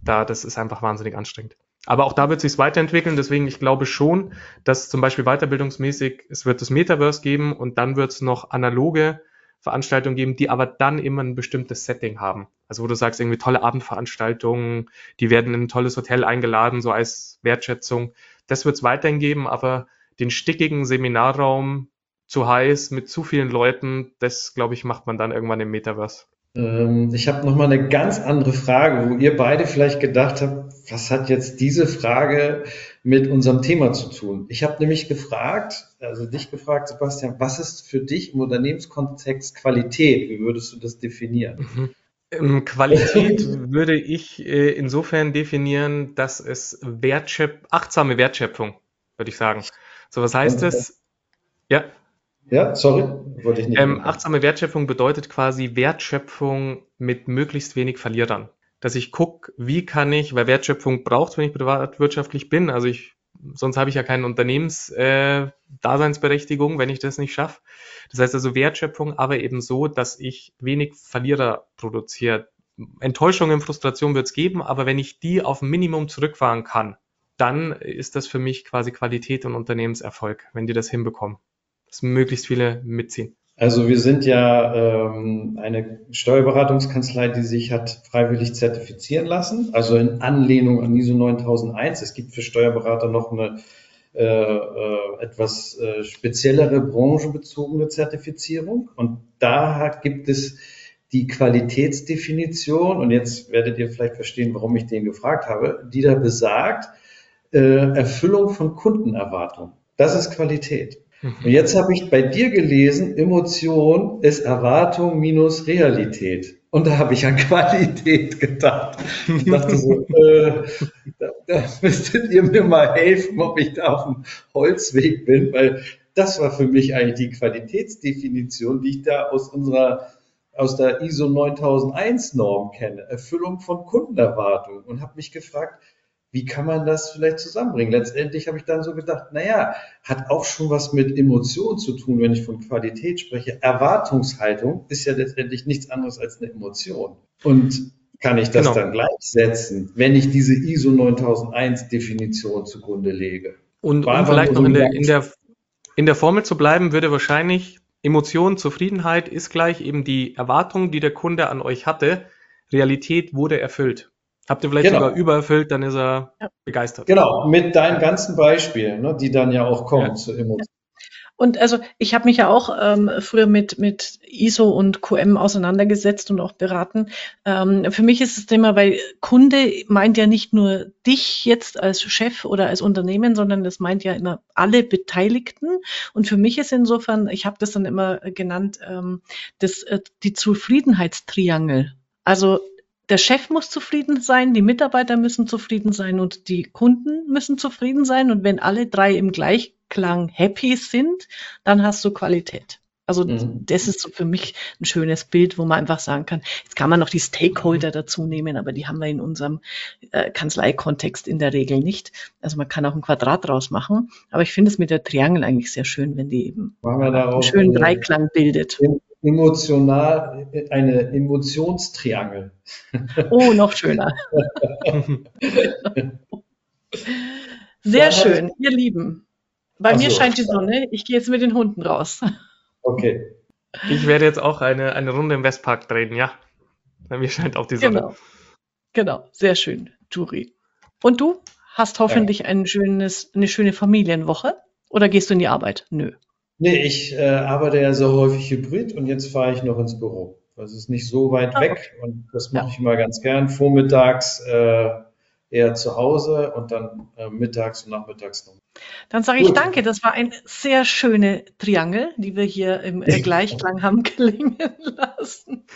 da, das ist einfach wahnsinnig anstrengend. Aber auch da wird sich weiterentwickeln, deswegen ich glaube schon, dass zum Beispiel weiterbildungsmäßig, es wird das Metaverse geben und dann wird es noch analoge Veranstaltungen geben, die aber dann immer ein bestimmtes Setting haben. Also wo du sagst, irgendwie tolle Abendveranstaltungen, die werden in ein tolles Hotel eingeladen, so als Wertschätzung. Das wird es weiterhin geben, aber den stickigen Seminarraum zu heiß mit zu vielen Leuten, das, glaube ich, macht man dann irgendwann im Metaverse. Ähm, ich habe nochmal eine ganz andere Frage, wo ihr beide vielleicht gedacht habt, was hat jetzt diese Frage mit unserem Thema zu tun. Ich habe nämlich gefragt, also dich gefragt, Sebastian, was ist für dich im Unternehmenskontext Qualität? Wie würdest du das definieren? Mhm. Ähm, Qualität würde ich äh, insofern definieren, dass es Wertschöp achtsame Wertschöpfung, würde ich sagen. So, was heißt das? Ja. Ja, sorry, wollte ich nicht. Ähm, achtsame Wertschöpfung bedeutet quasi Wertschöpfung mit möglichst wenig Verlierern. Dass ich gucke, wie kann ich, weil Wertschöpfung braucht, wenn ich privatwirtschaftlich bin. Also ich, sonst habe ich ja keine Unternehmensdaseinsberechtigung, äh, wenn ich das nicht schaffe. Das heißt also Wertschöpfung, aber eben so, dass ich wenig Verlierer produziere. Enttäuschungen, Frustration wird es geben, aber wenn ich die auf ein Minimum zurückfahren kann, dann ist das für mich quasi Qualität und Unternehmenserfolg, wenn die das hinbekommen. Dass möglichst viele mitziehen. Also wir sind ja ähm, eine Steuerberatungskanzlei, die sich hat freiwillig zertifizieren lassen, also in Anlehnung an ISO 9001. Es gibt für Steuerberater noch eine äh, äh, etwas äh, speziellere branchenbezogene Zertifizierung und da gibt es die Qualitätsdefinition und jetzt werdet ihr vielleicht verstehen, warum ich den gefragt habe, die da besagt, Erfüllung von Kundenerwartungen. Das ist Qualität. Mhm. Und jetzt habe ich bei dir gelesen, Emotion ist Erwartung minus Realität. Und da habe ich an Qualität gedacht. Ich dachte so, äh, da, da müsstet ihr mir mal helfen, ob ich da auf dem Holzweg bin, weil das war für mich eigentlich die Qualitätsdefinition, die ich da aus unserer aus der ISO 9001 Norm kenne, Erfüllung von Kundenerwartungen und habe mich gefragt, wie kann man das vielleicht zusammenbringen? Letztendlich habe ich dann so gedacht, naja, hat auch schon was mit Emotionen zu tun, wenn ich von Qualität spreche. Erwartungshaltung ist ja letztendlich nichts anderes als eine Emotion. Und kann ich das genau. dann gleichsetzen, wenn ich diese ISO 9001 Definition zugrunde lege? Und um vielleicht noch in der, in, der, in der Formel zu bleiben, würde wahrscheinlich Emotion, Zufriedenheit ist gleich eben die Erwartung, die der Kunde an euch hatte. Realität wurde erfüllt. Habt ihr vielleicht genau. sogar übererfüllt, dann ist er ja. begeistert. Genau, mit deinen ganzen Beispielen, ne, die dann ja auch kommen ja. zu Emotionen. Und also ich habe mich ja auch ähm, früher mit, mit ISO und QM auseinandergesetzt und auch beraten. Ähm, für mich ist das Thema, weil Kunde meint ja nicht nur dich jetzt als Chef oder als Unternehmen, sondern das meint ja immer alle Beteiligten. Und für mich ist insofern, ich habe das dann immer genannt, ähm, das, äh, die Zufriedenheitstriangel. Also der Chef muss zufrieden sein, die Mitarbeiter müssen zufrieden sein und die Kunden müssen zufrieden sein. Und wenn alle drei im Gleichklang happy sind, dann hast du Qualität. Also mhm. das ist so für mich ein schönes Bild, wo man einfach sagen kann, jetzt kann man noch die Stakeholder dazu nehmen, aber die haben wir in unserem äh, Kanzleikontext in der Regel nicht. Also man kann auch ein Quadrat draus machen, aber ich finde es mit der Triangel eigentlich sehr schön, wenn die eben einen schönen Dreiklang bildet emotional, eine Emotionstriangel. Oh, noch schöner. Sehr schön, ihr Lieben. Bei Ach mir so. scheint die Sonne. Ich gehe jetzt mit den Hunden raus. Okay. Ich werde jetzt auch eine, eine Runde im Westpark drehen, ja. Bei mir scheint auch die Sonne. Genau, genau. sehr schön, Juri. Und du hast hoffentlich ja. ein schönes, eine schöne Familienwoche? Oder gehst du in die Arbeit? Nö. Nee, ich äh, arbeite ja so häufig hybrid und jetzt fahre ich noch ins Büro. Das ist nicht so weit ah, weg und das mache ja. ich mal ganz gern. Vormittags äh, eher zu Hause und dann äh, mittags und nachmittags noch. Dann sage ich danke. Das war eine sehr schöne Triangel, die wir hier im äh, Gleichklang haben klingen lassen.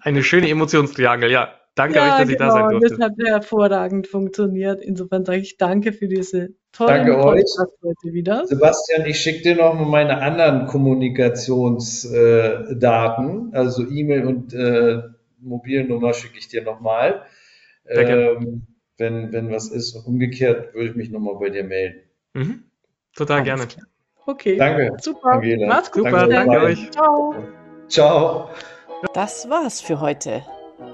Eine schöne Emotionstriangel, ja. Danke ja, euch, dass genau, ich da sein genau, durfte. Das hat hervorragend funktioniert. Insofern sage ich danke für diese tolle Danke euch. heute wieder. Sebastian, ich schicke dir noch mal meine anderen Kommunikationsdaten, äh, also E-Mail und äh, Mobilnummer schicke ich dir nochmal. Ähm, wenn, wenn was ist. Umgekehrt würde ich mich nochmal bei dir melden. Mhm. Total gerne. Okay. Danke. Super. Angela. Macht's gut. Super. Danke, danke euch. Ciao. Ciao. Das war's für heute.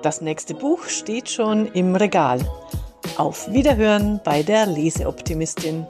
Das nächste Buch steht schon im Regal. Auf Wiederhören bei der Leseoptimistin.